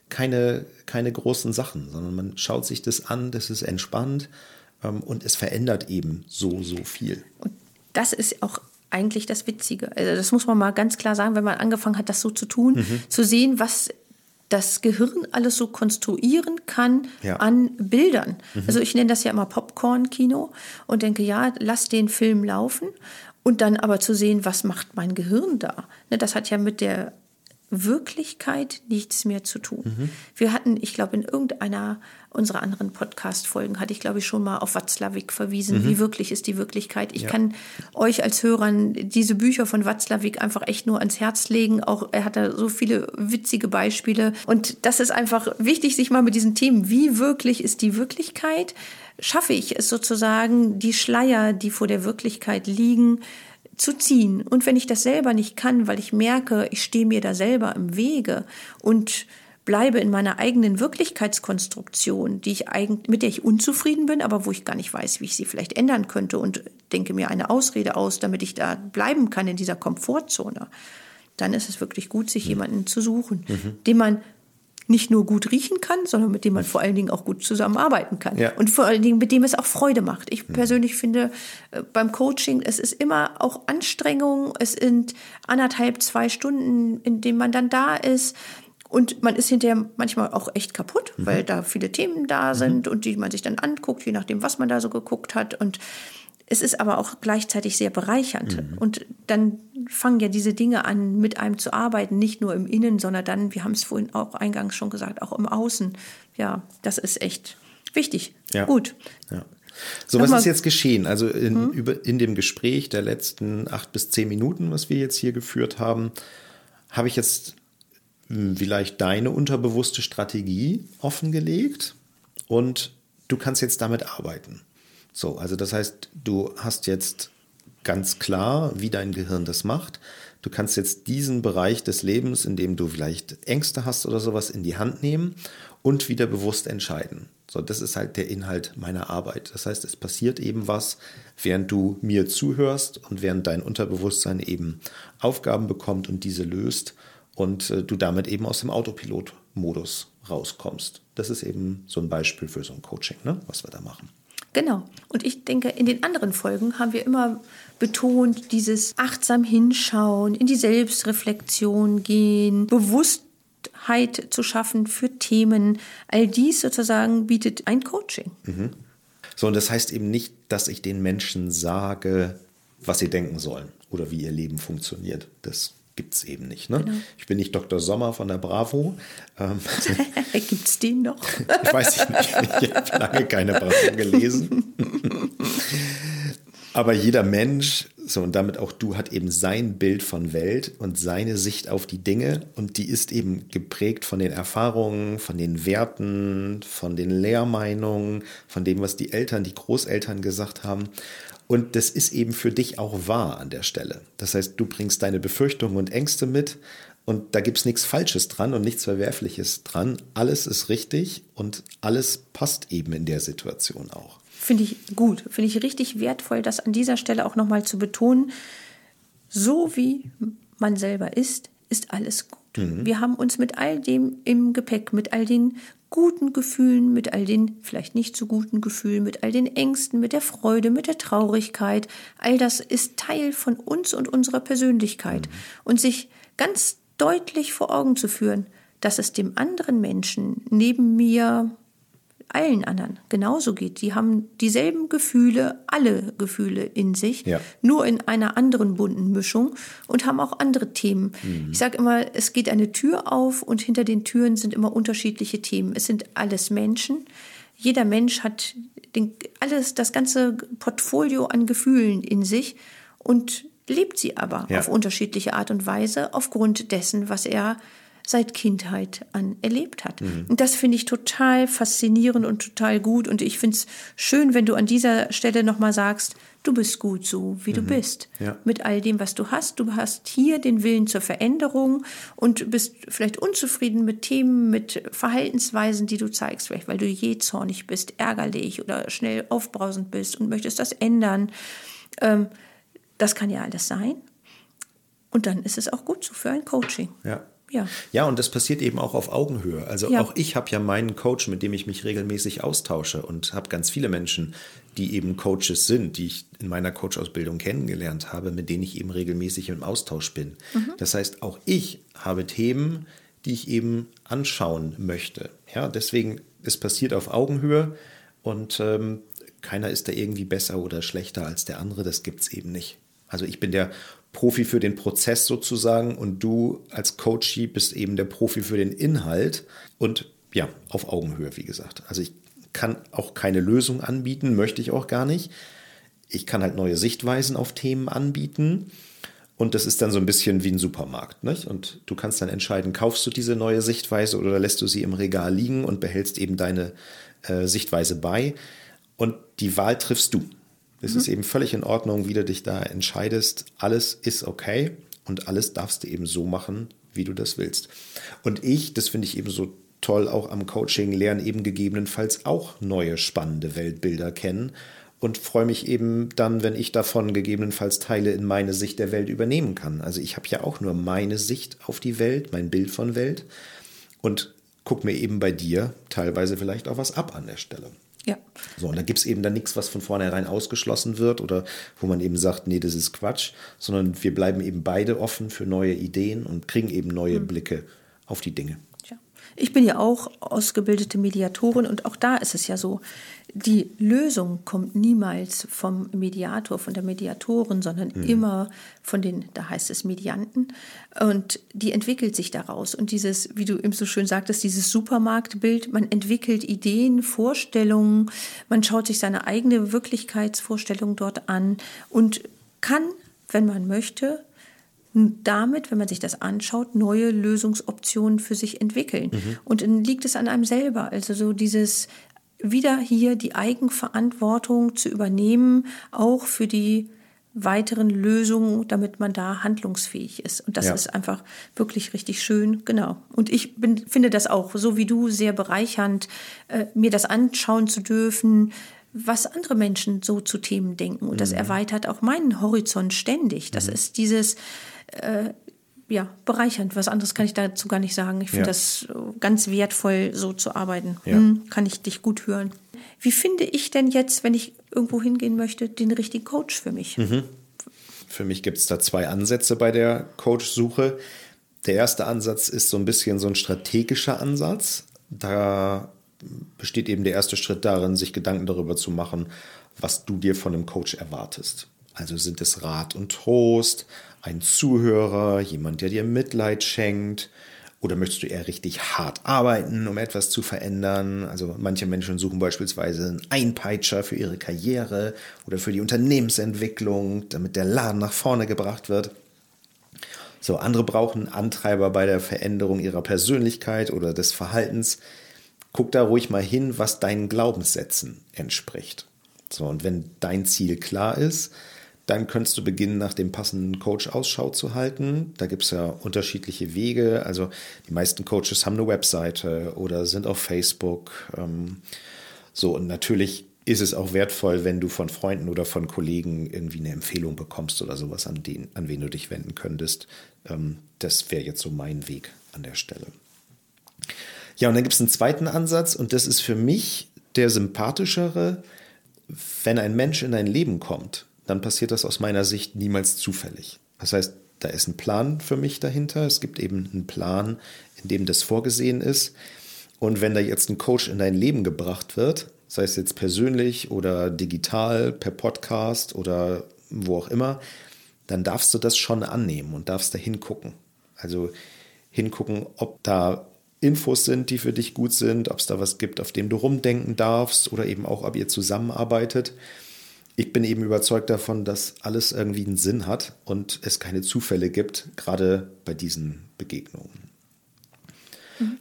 keine, keine großen Sachen, sondern man schaut sich das an, das ist entspannt ähm, und es verändert eben so, so viel. Und das ist auch eigentlich das Witzige. Also das muss man mal ganz klar sagen, wenn man angefangen hat, das so zu tun, mhm. zu sehen, was das Gehirn alles so konstruieren kann ja. an Bildern. Mhm. Also ich nenne das ja immer Popcorn-Kino und denke, ja, lass den Film laufen und dann aber zu sehen, was macht mein Gehirn da. Ne, das hat ja mit der Wirklichkeit nichts mehr zu tun. Mhm. Wir hatten, ich glaube, in irgendeiner unserer anderen Podcast-Folgen hatte ich, glaube ich, schon mal auf Watzlawick verwiesen. Mhm. Wie wirklich ist die Wirklichkeit? Ich ja. kann euch als Hörern diese Bücher von Watzlawick einfach echt nur ans Herz legen. Auch er hat da so viele witzige Beispiele. Und das ist einfach wichtig, sich mal mit diesen Themen, wie wirklich ist die Wirklichkeit? Schaffe ich es sozusagen, die Schleier, die vor der Wirklichkeit liegen, zu ziehen. Und wenn ich das selber nicht kann, weil ich merke, ich stehe mir da selber im Wege und bleibe in meiner eigenen Wirklichkeitskonstruktion, die ich eigentlich, mit der ich unzufrieden bin, aber wo ich gar nicht weiß, wie ich sie vielleicht ändern könnte und denke mir eine Ausrede aus, damit ich da bleiben kann in dieser Komfortzone, dann ist es wirklich gut, sich mhm. jemanden zu suchen, mhm. den man nicht nur gut riechen kann, sondern mit dem man vor allen Dingen auch gut zusammenarbeiten kann. Ja. Und vor allen Dingen mit dem es auch Freude macht. Ich mhm. persönlich finde äh, beim Coaching, es ist immer auch Anstrengung. Es sind anderthalb, zwei Stunden, in denen man dann da ist. Und man ist hinterher manchmal auch echt kaputt, mhm. weil da viele Themen da mhm. sind mhm. und die man sich dann anguckt, je nachdem, was man da so geguckt hat. Und es ist aber auch gleichzeitig sehr bereichernd. Mhm. Und dann fangen ja diese Dinge an, mit einem zu arbeiten, nicht nur im Innen, sondern dann, wir haben es vorhin auch eingangs schon gesagt, auch im Außen. Ja, das ist echt wichtig. Ja. Gut. Ja. So, was ist jetzt geschehen? Also in, mhm. über, in dem Gespräch der letzten acht bis zehn Minuten, was wir jetzt hier geführt haben, habe ich jetzt hm, vielleicht deine unterbewusste Strategie offengelegt und du kannst jetzt damit arbeiten. So, also das heißt, du hast jetzt ganz klar, wie dein Gehirn das macht. Du kannst jetzt diesen Bereich des Lebens, in dem du vielleicht Ängste hast oder sowas, in die Hand nehmen und wieder bewusst entscheiden. So, das ist halt der Inhalt meiner Arbeit. Das heißt, es passiert eben was, während du mir zuhörst und während dein Unterbewusstsein eben Aufgaben bekommt und diese löst und äh, du damit eben aus dem Autopilot-Modus rauskommst. Das ist eben so ein Beispiel für so ein Coaching, ne, was wir da machen. Genau. Und ich denke, in den anderen Folgen haben wir immer betont, dieses achtsam hinschauen, in die Selbstreflexion gehen, Bewusstheit zu schaffen für Themen. All dies sozusagen bietet ein Coaching. Mhm. So, und das heißt eben nicht, dass ich den Menschen sage, was sie denken sollen oder wie ihr Leben funktioniert. Das gibt es eben nicht. Ne? Genau. Ich bin nicht Dr. Sommer von der Bravo. Ähm, gibt es den noch? ich weiß nicht. Ich habe lange keine Bravo gelesen. Aber jeder Mensch, so und damit auch du, hat eben sein Bild von Welt und seine Sicht auf die Dinge. Und die ist eben geprägt von den Erfahrungen, von den Werten, von den Lehrmeinungen, von dem, was die Eltern, die Großeltern gesagt haben. Und das ist eben für dich auch wahr an der Stelle. Das heißt, du bringst deine Befürchtungen und Ängste mit und da gibt es nichts Falsches dran und nichts Verwerfliches dran. Alles ist richtig und alles passt eben in der Situation auch. Finde ich gut, finde ich richtig wertvoll, das an dieser Stelle auch nochmal zu betonen. So wie man selber ist, ist alles gut. Mhm. Wir haben uns mit all dem im Gepäck, mit all den guten Gefühlen, mit all den vielleicht nicht so guten Gefühlen, mit all den Ängsten, mit der Freude, mit der Traurigkeit. All das ist Teil von uns und unserer Persönlichkeit. Mhm. Und sich ganz deutlich vor Augen zu führen, dass es dem anderen Menschen neben mir allen anderen genauso geht. Die haben dieselben Gefühle, alle Gefühle in sich, Ja. nur in einer anderen bunten Mischung und haben auch andere Themen. Ich sage immer, es geht eine Tür auf und hinter den Türen sind immer unterschiedliche Themen. Es sind alles Menschen. Jeder Mensch hat den, alles, das ganze Portfolio an Gefühlen in sich und lebt sie aber Ja. auf unterschiedliche Art und Weise aufgrund dessen, was er seit Kindheit an erlebt hat. Mhm. Und das finde ich total faszinierend und total gut. Und ich finde es schön, wenn du an dieser Stelle nochmal sagst, du bist gut so, wie du bist. Mhm. Ja. Mit all dem, was du hast. Du hast hier den Willen zur Veränderung und bist vielleicht unzufrieden mit Themen, mit Verhaltensweisen, die du zeigst. Vielleicht, weil du jähzornig bist, ärgerlich oder schnell aufbrausend bist und möchtest das ändern. Ähm, das kann ja alles sein. Und dann ist es auch gut so für ein Coaching. Ja. Ja. Ja, und das passiert eben auch auf Augenhöhe. Also Ja. auch ich habe ja meinen Coach, mit dem ich mich regelmäßig austausche und habe ganz viele Menschen, die eben Coaches sind, die ich in meiner Coach-Ausbildung kennengelernt habe, mit denen ich eben regelmäßig im Austausch bin. Das heißt, auch ich habe Themen, die ich eben anschauen möchte. Ja, deswegen, es passiert auf Augenhöhe und ähm, keiner ist da irgendwie besser oder schlechter als der andere, das gibt es eben nicht. Also ich bin der Profi für den Prozess sozusagen und du als Coachie bist eben der Profi für den Inhalt und ja, auf Augenhöhe, wie gesagt. Also ich kann auch keine Lösung anbieten, möchte ich auch gar nicht. Ich kann halt neue Sichtweisen auf Themen anbieten und das ist dann so ein bisschen wie ein Supermarkt. Nicht? Und du kannst dann entscheiden, kaufst du diese neue Sichtweise oder lässt du sie im Regal liegen und behältst eben deine äh, Sichtweise bei. Und die Wahl triffst du. Es ist eben völlig in Ordnung, wie du dich da entscheidest. Alles ist okay und alles darfst du eben so machen, wie du das willst. Und ich, das finde ich eben so toll, auch am Coaching lernen eben gegebenenfalls auch neue spannende Weltbilder kennen und freue mich eben dann, wenn ich davon gegebenenfalls Teile in meine Sicht der Welt übernehmen kann. Also ich habe ja auch nur meine Sicht auf die Welt, mein Bild von Welt und guck mir eben bei dir teilweise vielleicht auch was ab an der Stelle. Ja. So, und da gibt es eben dann nichts, was von vornherein ausgeschlossen wird oder wo man eben sagt, nee, das ist Quatsch, sondern wir bleiben eben beide offen für neue Ideen und kriegen eben neue Blicke auf die Dinge. Ich bin ja auch ausgebildete Mediatorin und auch da ist es ja so, die Lösung kommt niemals vom Mediator, von der Mediatorin, sondern immer von den, da heißt es Medianten und die entwickelt sich daraus. Und dieses, wie du eben so schön sagtest, dieses Supermarktbild, man entwickelt Ideen, Vorstellungen, man schaut sich seine eigene Wirklichkeitsvorstellung dort an und kann, wenn man möchte, damit, wenn man sich das anschaut, neue Lösungsoptionen für sich entwickeln. Und dann liegt es an einem selber. Also so dieses wieder hier die Eigenverantwortung zu übernehmen, auch für die weiteren Lösungen, damit man da handlungsfähig ist. Und das Ja. ist einfach wirklich richtig schön, genau. Und ich bin, finde das auch, so wie du, sehr bereichernd, äh, mir das anschauen zu dürfen, was andere Menschen so zu Themen denken. Und das erweitert auch meinen Horizont ständig. Das ist dieses, äh, ja, bereichernd. Was anderes kann ich dazu gar nicht sagen. Ich finde Ja. das äh, ganz wertvoll, so zu arbeiten. Ja. Hm, kann ich dich gut hören. Wie finde ich denn jetzt, wenn ich irgendwo hingehen möchte, den richtigen Coach für mich? Für mich gibt es da zwei Ansätze bei der Coach-Suche. Der erste Ansatz ist so ein bisschen so ein strategischer Ansatz. Da besteht eben der erste Schritt darin, sich Gedanken darüber zu machen, was du dir von einem Coach erwartest. Also sind es Rat und Trost, ein Zuhörer, jemand, der dir Mitleid schenkt, oder möchtest du eher richtig hart arbeiten, um etwas zu verändern? Also manche Menschen suchen beispielsweise einen Einpeitscher für ihre Karriere oder für die Unternehmensentwicklung, damit der Laden nach vorne gebracht wird. So, andere brauchen Antreiber bei der Veränderung ihrer Persönlichkeit oder des Verhaltens. Guck da ruhig mal hin, was deinen Glaubenssätzen entspricht. So, und wenn dein Ziel klar ist, dann könntest du beginnen, nach dem passenden Coach Ausschau zu halten. Da gibt es ja unterschiedliche Wege. Also die meisten Coaches haben eine Webseite oder sind auf Facebook. Ähm, so, und natürlich ist es auch wertvoll, wenn du von Freunden oder von Kollegen irgendwie eine Empfehlung bekommst oder sowas, an, den, an wen du dich wenden könntest. Ähm, das wäre jetzt so mein Weg an der Stelle. Ja, und dann gibt es einen zweiten Ansatz und das ist für mich der sympathischere. Wenn ein Mensch in dein Leben kommt, dann passiert das aus meiner Sicht niemals zufällig. Das heißt, da ist ein Plan für mich dahinter. Es gibt eben einen Plan, in dem das vorgesehen ist. Und wenn da jetzt ein Coach in dein Leben gebracht wird, sei es jetzt persönlich oder digital, per Podcast oder wo auch immer, dann darfst du das schon annehmen und darfst da hingucken. Also hingucken, ob da Infos sind, die für dich gut sind, ob es da was gibt, auf dem du rumdenken darfst oder eben auch, ob ihr zusammenarbeitet. Ich bin eben überzeugt davon, dass alles irgendwie einen Sinn hat und es keine Zufälle gibt, gerade bei diesen Begegnungen.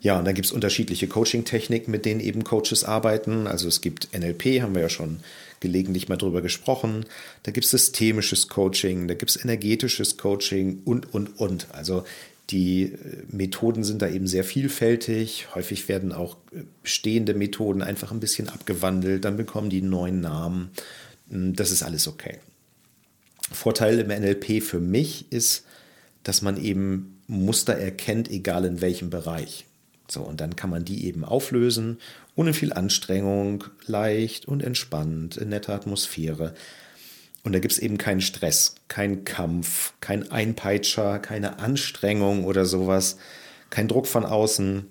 Ja, und dann gibt es unterschiedliche Coaching-Techniken, mit denen eben Coaches arbeiten. Also es gibt NLP, haben wir ja schon gelegentlich mal drüber gesprochen. Da gibt es systemisches Coaching, da gibt es energetisches Coaching und, und, und. Also die äh, Methoden sind da eben sehr vielfältig. Häufig werden auch äh, bestehende Methoden einfach ein bisschen abgewandelt, dann bekommen die einen neuen Namen. Hm, das ist alles okay. Vorteil im NLP für mich ist, dass man eben Muster erkennt, egal in welchem Bereich. So, und dann kann man die eben auflösen, ohne viel Anstrengung, leicht und entspannt, in netter Atmosphäre. Und da gibt es eben keinen Stress, keinen Kampf, kein Einpeitscher, keine Anstrengung oder sowas, kein Druck von außen.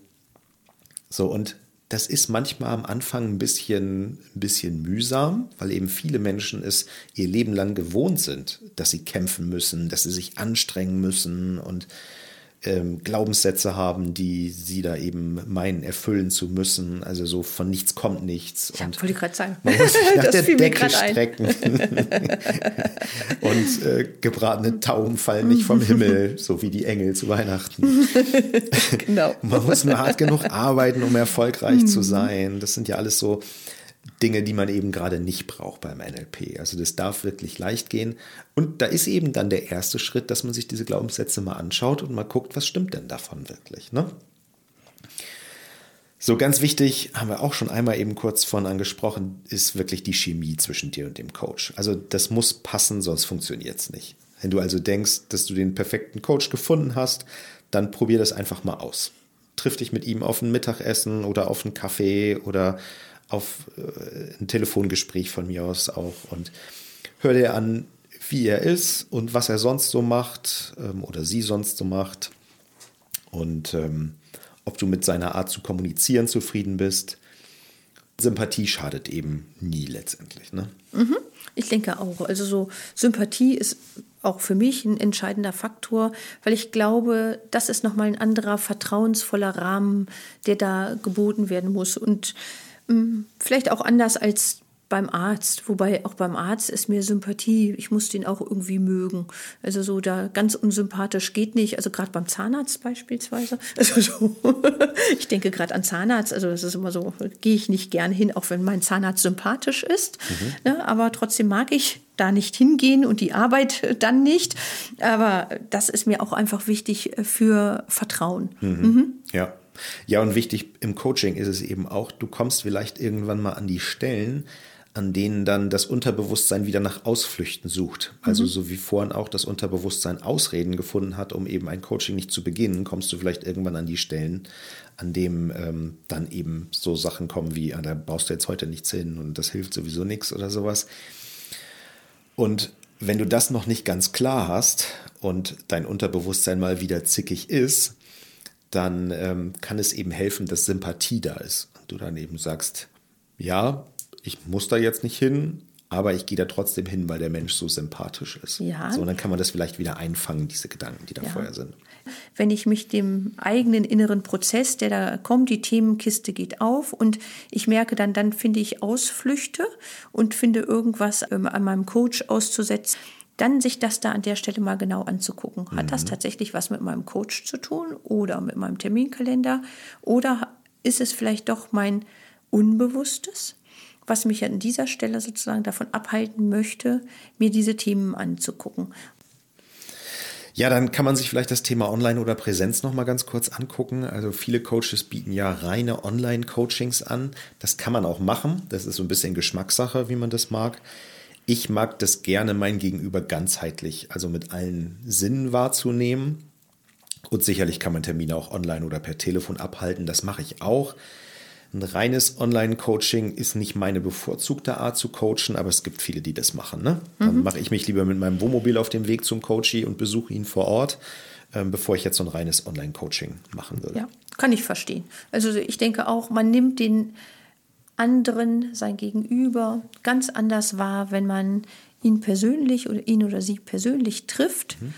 So, und das ist manchmal am Anfang ein bisschen, ein bisschen mühsam, weil eben viele Menschen es ihr Leben lang gewohnt sind, dass sie kämpfen müssen, dass sie sich anstrengen müssen und ähm, Glaubenssätze haben, die sie da eben meinen, erfüllen zu müssen. Also so von nichts kommt nichts. Ja, wollte ich gerade sagen. Man muss sich nach der Decke strecken. und äh, gebratene Tauben fallen nicht vom Himmel, so wie die Engel zu Weihnachten. genau. Man muss nur hart genug arbeiten, um erfolgreich mhm. zu sein. Das sind ja alles so Dinge, die man eben gerade nicht braucht beim NLP. Also das darf wirklich leicht gehen. Und da ist eben dann der erste Schritt, dass man sich diese Glaubenssätze mal anschaut und mal guckt, was stimmt denn davon wirklich. Ne? So ganz wichtig, haben wir auch schon einmal eben kurz von angesprochen, ist wirklich die Chemie zwischen dir und dem Coach. Also das muss passen, sonst funktioniert es nicht. Wenn du also denkst, dass du den perfekten Coach gefunden hast, dann probier das einfach mal aus. Triff dich mit ihm auf ein Mittagessen oder auf einen Kaffee oder auf äh, ein Telefongespräch von mir aus auch und hör dir an, wie er ist und was er sonst so macht ähm, oder sie sonst so macht und ähm, ob du mit seiner Art zu kommunizieren zufrieden bist. Sympathie schadet eben nie letztendlich. Ne? Mhm. Ich denke auch. Also so Sympathie ist auch für mich ein entscheidender Faktor, weil ich glaube, das ist nochmal ein anderer vertrauensvoller Rahmen, der da geboten werden muss. Und vielleicht auch anders als beim Arzt, wobei auch beim Arzt ist mir Sympathie, ich muss den auch irgendwie mögen. Also so da ganz unsympathisch geht nicht, also gerade beim Zahnarzt beispielsweise. Also so, ich denke gerade an Zahnarzt, also das ist immer so, gehe ich nicht gern hin, auch wenn mein Zahnarzt sympathisch ist, mhm. ne, aber trotzdem mag ich da nicht hingehen und die Arbeit dann nicht. Aber das ist mir auch einfach wichtig für Vertrauen. Mhm. Mhm. Ja. Ja, und wichtig im Coaching ist es eben auch, du kommst vielleicht irgendwann mal an die Stellen, an denen dann das Unterbewusstsein wieder nach Ausflüchten sucht. Also mhm. so wie vorhin auch das Unterbewusstsein Ausreden gefunden hat, um eben ein Coaching nicht zu beginnen, kommst du vielleicht irgendwann an die Stellen, an dem ähm, dann eben so Sachen kommen wie, ah, da baust du jetzt heute nichts hin und das hilft sowieso nichts oder sowas. Und wenn du das noch nicht ganz klar hast und dein Unterbewusstsein mal wieder zickig ist, dann ähm, kann es eben helfen, dass Sympathie da ist. Und du dann eben sagst, ja, ich muss da jetzt nicht hin, aber ich gehe da trotzdem hin, weil der Mensch so sympathisch ist. Ja. So, und dann kann man das vielleicht wieder einfangen, diese Gedanken, die da ja. vorher sind. Wenn ich mich dem eigenen inneren Prozess, der da kommt, die Themenkiste geht auf und ich merke dann, dann finde ich Ausflüchte und finde irgendwas ähm, an meinem Coach auszusetzen, dann sich das da an der Stelle mal genau anzugucken. Hat mhm. das tatsächlich was mit meinem Coach zu tun oder mit meinem Terminkalender oder ist es vielleicht doch mein Unbewusstes, was mich an dieser Stelle sozusagen davon abhalten möchte, mir diese Themen anzugucken. Ja, dann kann man sich vielleicht das Thema Online oder Präsenz noch mal ganz kurz angucken. Also viele Coaches bieten ja reine Online-Coachings an. Das kann man auch machen. Das ist so ein bisschen Geschmackssache, wie man das mag. Ich mag das gerne, mein Gegenüber ganzheitlich, also mit allen Sinnen wahrzunehmen. Und sicherlich kann man Termine auch online oder per Telefon abhalten. Das mache ich auch. Ein reines Online-Coaching ist nicht meine bevorzugte Art zu coachen, aber es gibt viele, die das machen. Ne? Dann mhm. mache ich mich lieber mit meinem Wohnmobil auf dem Weg zum Coachie und besuche ihn vor Ort ähm, bevor ich jetzt so ein reines Online-Coaching machen würde. Ja, kann ich verstehen. Also ich denke auch, man nimmt den anderen, sein Gegenüber, ganz anders wahr, wenn man ihn persönlich oder ihn oder sie persönlich trifft. Mhm.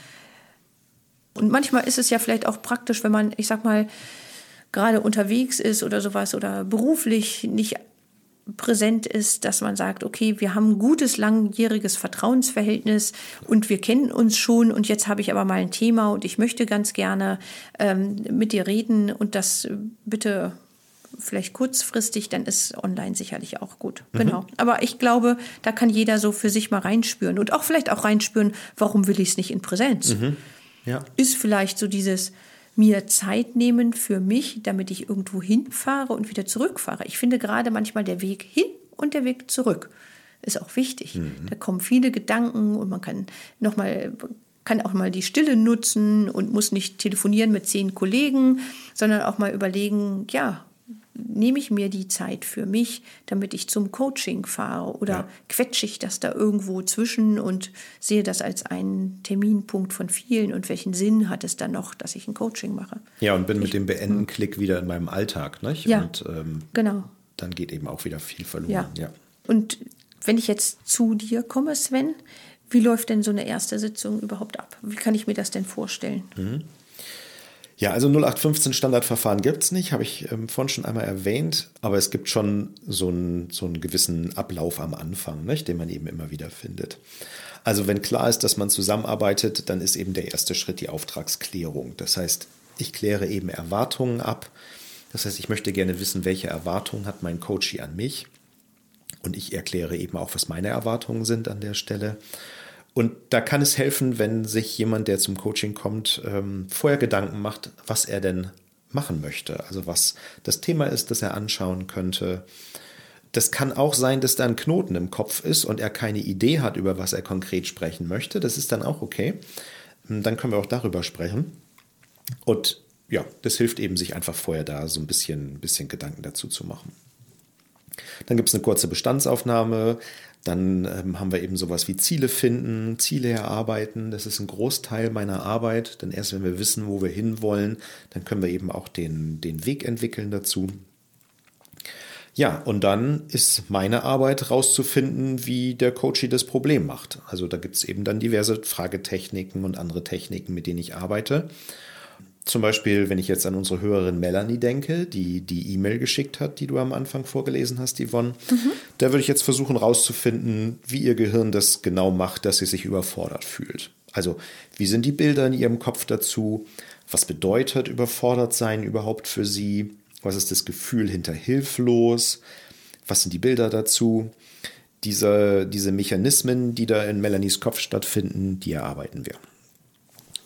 Und manchmal ist es ja vielleicht auch praktisch, wenn man, ich sag mal, gerade unterwegs ist oder sowas oder beruflich nicht präsent ist, dass man sagt, okay, wir haben ein gutes, langjähriges Vertrauensverhältnis und wir kennen uns schon und jetzt habe ich aber mal ein Thema und ich möchte ganz gerne ähm, mit dir reden und das bitte vielleicht kurzfristig, dann ist online sicherlich auch gut. Mhm. Genau. Aber ich glaube, da kann jeder so für sich mal reinspüren und auch vielleicht auch reinspüren, warum will ich es nicht in Präsenz? Mhm. Ja. Ist vielleicht so dieses, mir Zeit nehmen für mich, damit ich irgendwo hinfahre und wieder zurückfahre. Ich finde gerade manchmal der Weg hin und der Weg zurück ist auch wichtig. Mhm. Da kommen viele Gedanken und man kann noch mal kann auch mal die Stille nutzen und muss nicht telefonieren mit zehn Kollegen, sondern auch mal überlegen, ja, nehme ich mir die Zeit für mich, damit ich zum Coaching fahre oder ja. quetsche ich das da irgendwo zwischen und sehe das als einen Terminpunkt von vielen und welchen Sinn hat es dann noch, dass ich ein Coaching mache? Ja, und bin ich, mit dem Beenden-Klick wieder in meinem Alltag. Nicht? Ja, und, ähm, genau. Dann geht eben auch wieder viel verloren. Ja. ja. Und wenn ich jetzt zu dir komme, Sven, wie läuft denn so eine erste Sitzung überhaupt ab? Wie kann ich mir das denn vorstellen? Mhm. Ja, also 0815 Standardverfahren gibt es nicht, habe ich ähm, vorhin schon einmal erwähnt, aber es gibt schon so einen, so einen gewissen Ablauf am Anfang, nicht, den man eben immer wieder findet. Also wenn klar ist, dass man zusammenarbeitet, dann ist eben der erste Schritt die Auftragsklärung. Das heißt, ich kläre eben Erwartungen ab. Das heißt, ich möchte gerne wissen, welche Erwartungen hat mein Coach an mich. Und ich erkläre eben auch, was meine Erwartungen sind an der Stelle. Und da kann es helfen, wenn sich jemand, der zum Coaching kommt, ähm, vorher Gedanken macht, was er denn machen möchte. Also was das Thema ist, das er anschauen könnte. Das kann auch sein, dass da ein Knoten im Kopf ist und er keine Idee hat, über was er konkret sprechen möchte. Das ist dann auch okay. Ähm, dann können wir auch darüber sprechen. Und ja, das hilft eben, sich einfach vorher da so ein bisschen, bisschen Gedanken dazu zu machen. Dann gibt es eine kurze Bestandsaufnahme. Dann ähm, haben wir eben sowas wie Ziele finden, Ziele erarbeiten. Das ist ein Großteil meiner Arbeit, denn erst wenn wir wissen, wo wir hinwollen, dann können wir eben auch den, den Weg entwickeln dazu. Ja, und dann ist meine Arbeit rauszufinden, wie der Coach das Problem macht. Also da gibt es eben dann diverse Fragetechniken und andere Techniken, mit denen ich arbeite. Zum Beispiel, wenn ich jetzt an unsere Hörerin Melanie denke, die die E-Mail geschickt hat, die du am Anfang vorgelesen hast, Yvonne, mhm. da würde ich jetzt versuchen rauszufinden, wie ihr Gehirn das genau macht, dass sie sich überfordert fühlt. Also, wie sind die Bilder in ihrem Kopf dazu? Was bedeutet überfordert sein überhaupt für sie? Was ist das Gefühl hinter hilflos? Was sind die Bilder dazu? Diese, diese Mechanismen, die da in Melanies Kopf stattfinden, die erarbeiten wir.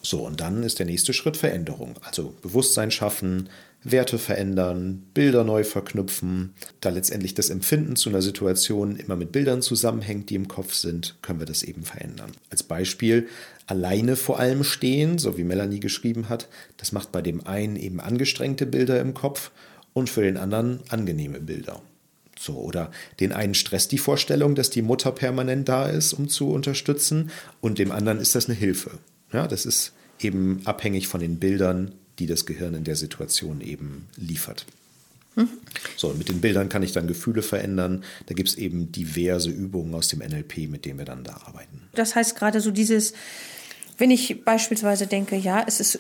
So, und dann ist der nächste Schritt Veränderung. Also Bewusstsein schaffen, Werte verändern, Bilder neu verknüpfen. Da letztendlich das Empfinden zu einer Situation immer mit Bildern zusammenhängt, die im Kopf sind, können wir das eben verändern. Als Beispiel alleine vor allem stehen, so wie Melanie geschrieben hat. Das macht bei dem einen eben angestrengte Bilder im Kopf und für den anderen angenehme Bilder. So, oder den einen stresst die Vorstellung, dass die Mutter permanent da ist, um zu unterstützen, und dem anderen ist das eine Hilfe. Ja, das ist eben abhängig von den Bildern, die das Gehirn in der Situation eben liefert. Mhm. So, mit den Bildern kann ich dann Gefühle verändern. Da gibt es eben diverse Übungen aus dem NLP, mit denen wir dann da arbeiten. Das heißt gerade so dieses, wenn ich beispielsweise denke, ja, es ist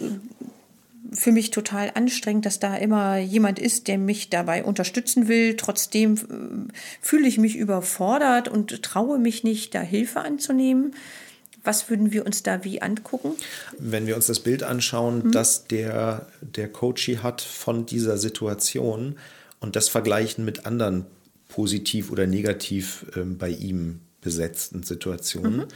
für mich total anstrengend, dass da immer jemand ist, der mich dabei unterstützen will. Trotzdem äh, fühle ich mich überfordert und traue mich nicht, da Hilfe anzunehmen. Was würden wir uns da wie angucken? Wenn wir uns das Bild anschauen, mhm. das der, der Coachie hat von dieser Situation und das vergleichen mit anderen positiv oder negativ ähm, bei ihm besetzten Situationen, mhm.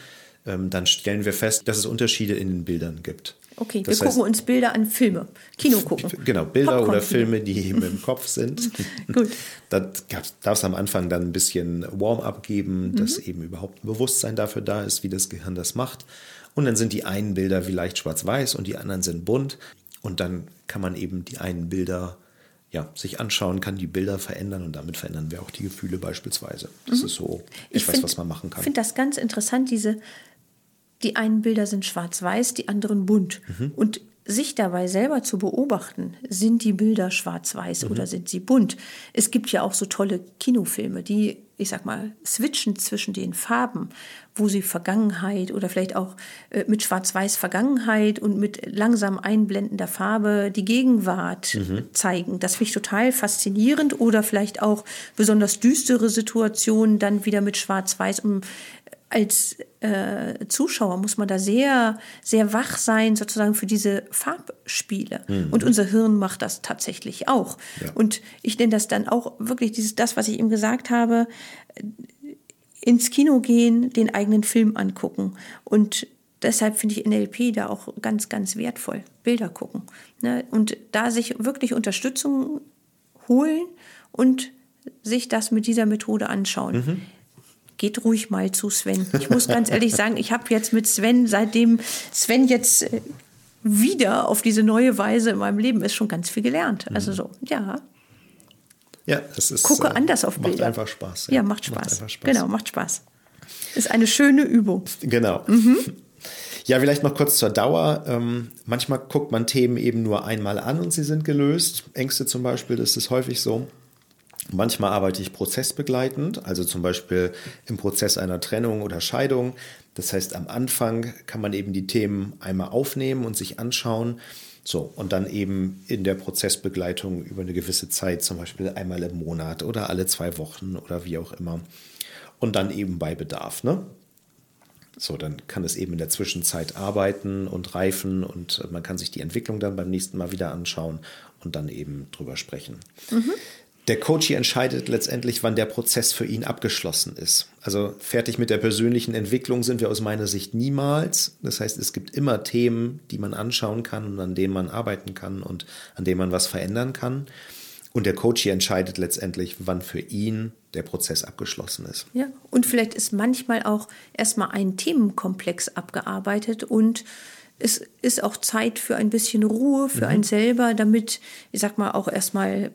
ähm, dann stellen wir fest, dass es Unterschiede in den Bildern gibt. Okay, das wir heißt, gucken uns Bilder an Filme, Kino gucken. Genau, Bilder oder Filme, die eben im Kopf sind. Gut. Da darf es am Anfang dann ein bisschen Warm-up geben, mhm. dass eben überhaupt ein Bewusstsein dafür da ist, wie das Gehirn das macht. Und dann sind die einen Bilder vielleicht schwarz-weiß und die anderen sind bunt. Und dann kann man eben die einen Bilder ja, sich anschauen, kann die Bilder verändern und damit verändern wir auch die Gefühle beispielsweise. Das mhm. ist so etwas, find, was man machen kann. Ich finde das ganz interessant, diese die einen Bilder sind schwarz-weiß, die anderen bunt. Mhm. Und sich dabei selber zu beobachten, sind die Bilder schwarz-weiß mhm. oder sind sie bunt? Es gibt ja auch so tolle Kinofilme, die, ich sag mal, switchen zwischen den Farben, wo sie Vergangenheit oder vielleicht auch äh, mit schwarz-weiß Vergangenheit und mit langsam einblendender Farbe die Gegenwart mhm. zeigen. Das finde ich total faszinierend oder vielleicht auch besonders düstere Situationen dann wieder mit schwarz-weiß, um als äh, Zuschauer muss man da sehr, sehr wach sein, sozusagen für diese Farbspiele. Mhm. Und unser Hirn macht das tatsächlich auch. Ja. Und ich nenne das dann auch wirklich dieses, das, was ich ihm gesagt habe, ins Kino gehen, den eigenen Film angucken. Und deshalb finde ich NLP da auch ganz, ganz wertvoll. Bilder gucken. Ne? Und da sich wirklich Unterstützung holen und sich das mit dieser Methode anschauen. Mhm geht ruhig mal zu Sven. Ich muss ganz ehrlich sagen, ich habe jetzt mit Sven, seitdem Sven jetzt äh, wieder auf diese neue Weise in meinem Leben ist, schon ganz viel gelernt. Also so, ja. Ja, es ist. Gucke äh, anders auf Bilder. Macht einfach Spaß. Ja, ja macht, Spaß. macht Spaß. Genau, macht Spaß. Ist eine schöne Übung. Genau. Mhm. Ja, vielleicht noch kurz zur Dauer. Ähm, manchmal guckt man Themen eben nur einmal an und sie sind gelöst. Ängste zum Beispiel, das ist häufig so. Manchmal arbeite ich prozessbegleitend, also zum Beispiel im Prozess einer Trennung oder Scheidung. Das heißt, am Anfang kann man eben die Themen einmal aufnehmen und sich anschauen. So, und dann eben in der Prozessbegleitung über eine gewisse Zeit, zum Beispiel einmal im Monat oder alle zwei Wochen oder wie auch immer. Und dann eben bei Bedarf. Ne? So, dann kann es eben in der Zwischenzeit arbeiten und reifen und man kann sich die Entwicklung dann beim nächsten Mal wieder anschauen und dann eben drüber sprechen. Mhm der Coach entscheidet letztendlich, wann der Prozess für ihn abgeschlossen ist. Also fertig mit der persönlichen Entwicklung sind wir aus meiner Sicht niemals. Das heißt, es gibt immer Themen, die man anschauen kann und an denen man arbeiten kann und an denen man was verändern kann. Und der Coach entscheidet letztendlich, wann für ihn der Prozess abgeschlossen ist. Ja, und vielleicht ist manchmal auch erstmal ein Themenkomplex abgearbeitet und es ist auch Zeit für ein bisschen Ruhe, für mhm. einen selber, damit, ich sag mal, auch erstmal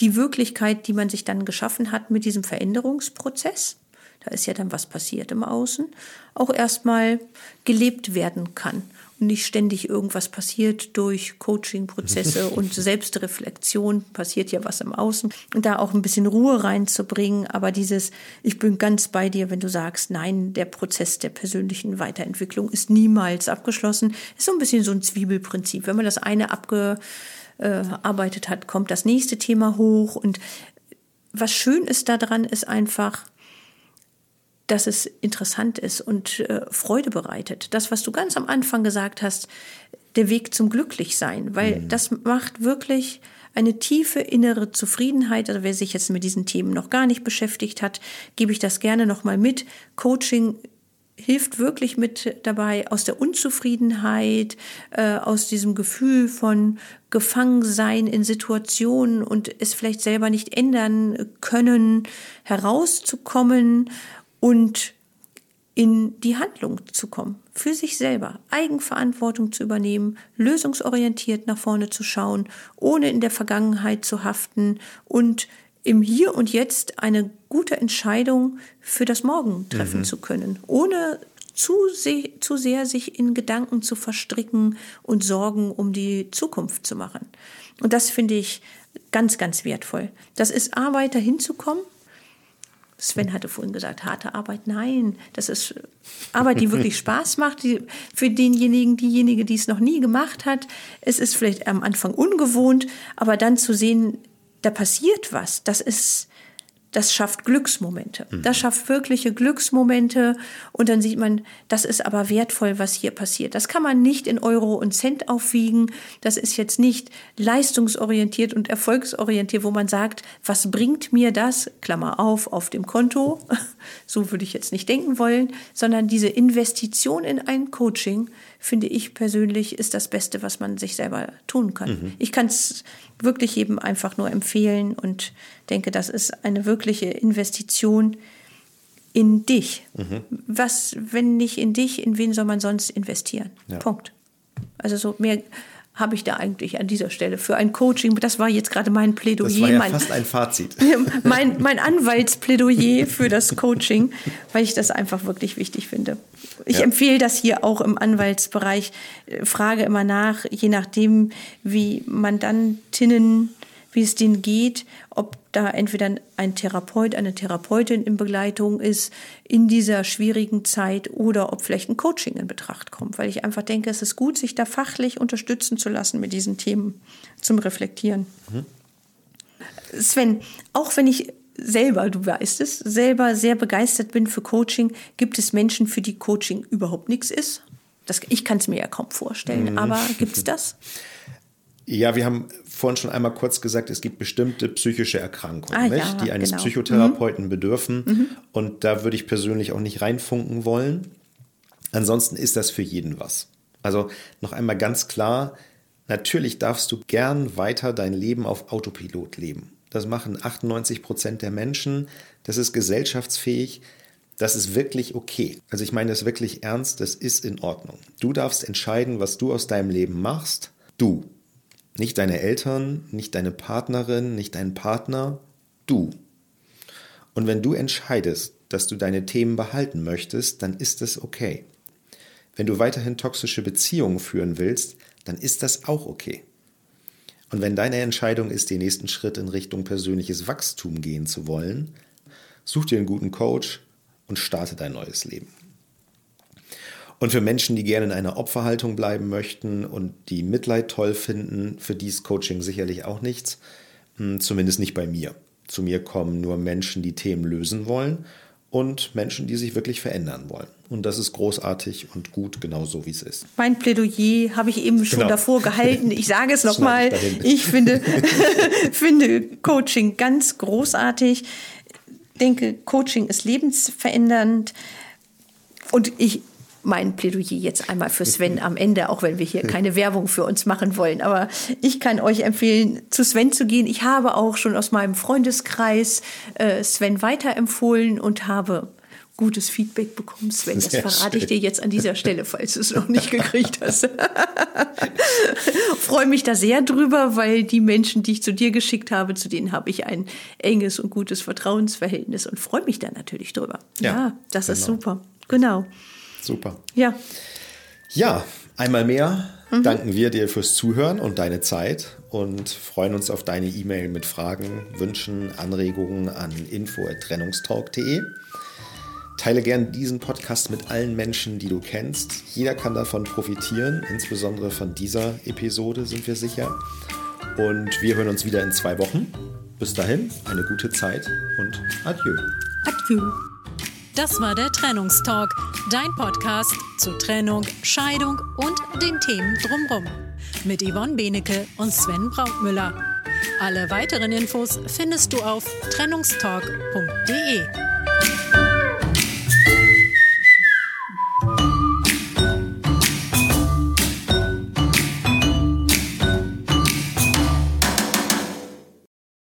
die Wirklichkeit, die man sich dann geschaffen hat mit diesem Veränderungsprozess, da ist ja dann was passiert im Außen, auch erstmal gelebt werden kann nicht ständig irgendwas passiert durch Coaching-Prozesse und Selbstreflexion, passiert ja was im Außen. Und da auch ein bisschen Ruhe reinzubringen. Aber dieses, ich bin ganz bei dir, wenn du sagst, nein, der Prozess der persönlichen Weiterentwicklung ist niemals abgeschlossen, ist so ein bisschen so ein Zwiebelprinzip. Wenn man das eine abgearbeitet hat, kommt das nächste Thema hoch. Und was schön ist daran, ist einfach, dass es interessant ist und äh, Freude bereitet. Das, was du ganz am Anfang gesagt hast, der Weg zum Glücklichsein, weil mhm. das macht wirklich eine tiefe innere Zufriedenheit. Also wer sich jetzt mit diesen Themen noch gar nicht beschäftigt hat, gebe ich das gerne nochmal mit. Coaching hilft wirklich mit dabei, aus der Unzufriedenheit, äh, aus diesem Gefühl von Gefangensein in Situationen und es vielleicht selber nicht ändern können, herauszukommen und in die Handlung zu kommen, für sich selber, Eigenverantwortung zu übernehmen, lösungsorientiert nach vorne zu schauen, ohne in der Vergangenheit zu haften und im Hier und Jetzt eine gute Entscheidung für das Morgen treffen mhm. zu können, ohne zu, se zu sehr sich in Gedanken zu verstricken und Sorgen um die Zukunft zu machen. Und das finde ich ganz, ganz wertvoll. Das ist Arbeit, dahin zu kommen, Sven hatte vorhin gesagt, harte Arbeit. Nein, das ist Arbeit, die wirklich Spaß macht. Die, für denjenigen, diejenige, die es noch nie gemacht hat. Es ist vielleicht am Anfang ungewohnt, aber dann zu sehen, da passiert was. Das ist, das schafft Glücksmomente. Mhm. Das schafft wirkliche Glücksmomente. Und dann sieht man, das ist aber wertvoll, was hier passiert. Das kann man nicht in Euro und Cent aufwiegen. Das ist jetzt nicht leistungsorientiert und erfolgsorientiert, wo man sagt, was bringt mir das, Klammer auf, auf dem Konto. So würde ich jetzt nicht denken wollen, sondern diese Investition in ein Coaching, finde ich persönlich, ist das Beste, was man sich selber tun kann. Mhm. Ich kann es wirklich jedem einfach nur empfehlen und denke, das ist eine wirkliche Investition in dich. Mhm. Was, wenn nicht in dich, in wen soll man sonst investieren? Ja. Punkt. Also so mehr habe ich da eigentlich an dieser Stelle für ein Coaching? Das war jetzt gerade mein Plädoyer. Das war ja mein, fast ein Fazit. mein, mein Anwaltsplädoyer für das Coaching, weil ich das einfach wirklich wichtig finde. Ich ja. empfehle das hier auch im Anwaltsbereich. Frage immer nach, je nachdem, wie Mandantinnen wie es denen geht, ob da entweder ein Therapeut, eine Therapeutin in Begleitung ist in dieser schwierigen Zeit oder ob vielleicht ein Coaching in Betracht kommt, weil ich einfach denke, es ist gut, sich da fachlich unterstützen zu lassen mit diesen Themen zum Reflektieren. Mhm. Sven, auch wenn ich selber, du weißt es, selber sehr begeistert bin für Coaching, gibt es Menschen, für die Coaching überhaupt nichts ist? Das, ich kann es mir ja kaum vorstellen, mhm. aber gibt es das? Ja, wir haben vorhin schon einmal kurz gesagt, es gibt bestimmte psychische Erkrankungen, ah, ja, die eines genau. Psychotherapeuten mhm. bedürfen. Mhm. Und da würde ich persönlich auch nicht reinfunken wollen. Ansonsten ist das für jeden was. Also noch einmal ganz klar, natürlich darfst du gern weiter dein Leben auf Autopilot leben. Das machen 98 Prozent der Menschen. Das ist gesellschaftsfähig. Das ist wirklich okay. Also ich meine das wirklich ernst. Das ist in Ordnung. Du darfst entscheiden, was du aus deinem Leben machst. Du. Nicht deine Eltern, nicht deine Partnerin, nicht dein Partner, du. Und wenn du entscheidest, dass du deine Themen behalten möchtest, dann ist das okay. Wenn du weiterhin toxische Beziehungen führen willst, dann ist das auch okay. Und wenn deine Entscheidung ist, den nächsten Schritt in Richtung persönliches Wachstum gehen zu wollen, such dir einen guten Coach und starte dein neues Leben. Und für Menschen, die gerne in einer Opferhaltung bleiben möchten und die Mitleid toll finden, für die ist Coaching sicherlich auch nichts. Hm, zumindest nicht bei mir. Zu mir kommen nur Menschen, die Themen lösen wollen und Menschen, die sich wirklich verändern wollen. Und das ist großartig und gut, genau so wie es ist. Mein Plädoyer habe ich eben schon genau. davor gehalten. Ich sage es nochmal. Ich, ich finde, finde Coaching ganz großartig. Denke, Coaching ist lebensverändernd. Und ich mein Plädoyer jetzt einmal für Sven am Ende, auch wenn wir hier keine Werbung für uns machen wollen. Aber ich kann euch empfehlen, zu Sven zu gehen. Ich habe auch schon aus meinem Freundeskreis äh, Sven weiterempfohlen und habe gutes Feedback bekommen, Sven. Das Sehr verrate schön. ich dir jetzt an dieser Stelle, falls du es noch nicht gekriegt hast. Freue mich da sehr drüber, weil die Menschen, die ich zu dir geschickt habe, zu denen habe ich ein enges und gutes Vertrauensverhältnis und freue mich da natürlich drüber. Ja, ja das genau. ist super. Genau. Super. Ja. Ja, einmal mehr mhm. danken wir dir fürs Zuhören und deine Zeit und freuen uns auf deine E-Mail mit Fragen, Wünschen, Anregungen an info@trennungstalk.de. Teile gern diesen Podcast mit allen Menschen, die du kennst. Jeder kann davon profitieren, insbesondere von dieser Episode sind wir sicher. Und wir hören uns wieder in zwei Wochen. Bis dahin, eine gute Zeit und adieu. Adieu. Das war der Trennungstalk, dein Podcast zu Trennung, Scheidung und den Themen drumherum. Mit Yvonne Benecke und Sven Brautmüller. Alle weiteren Infos findest du auf trennungstalk.de.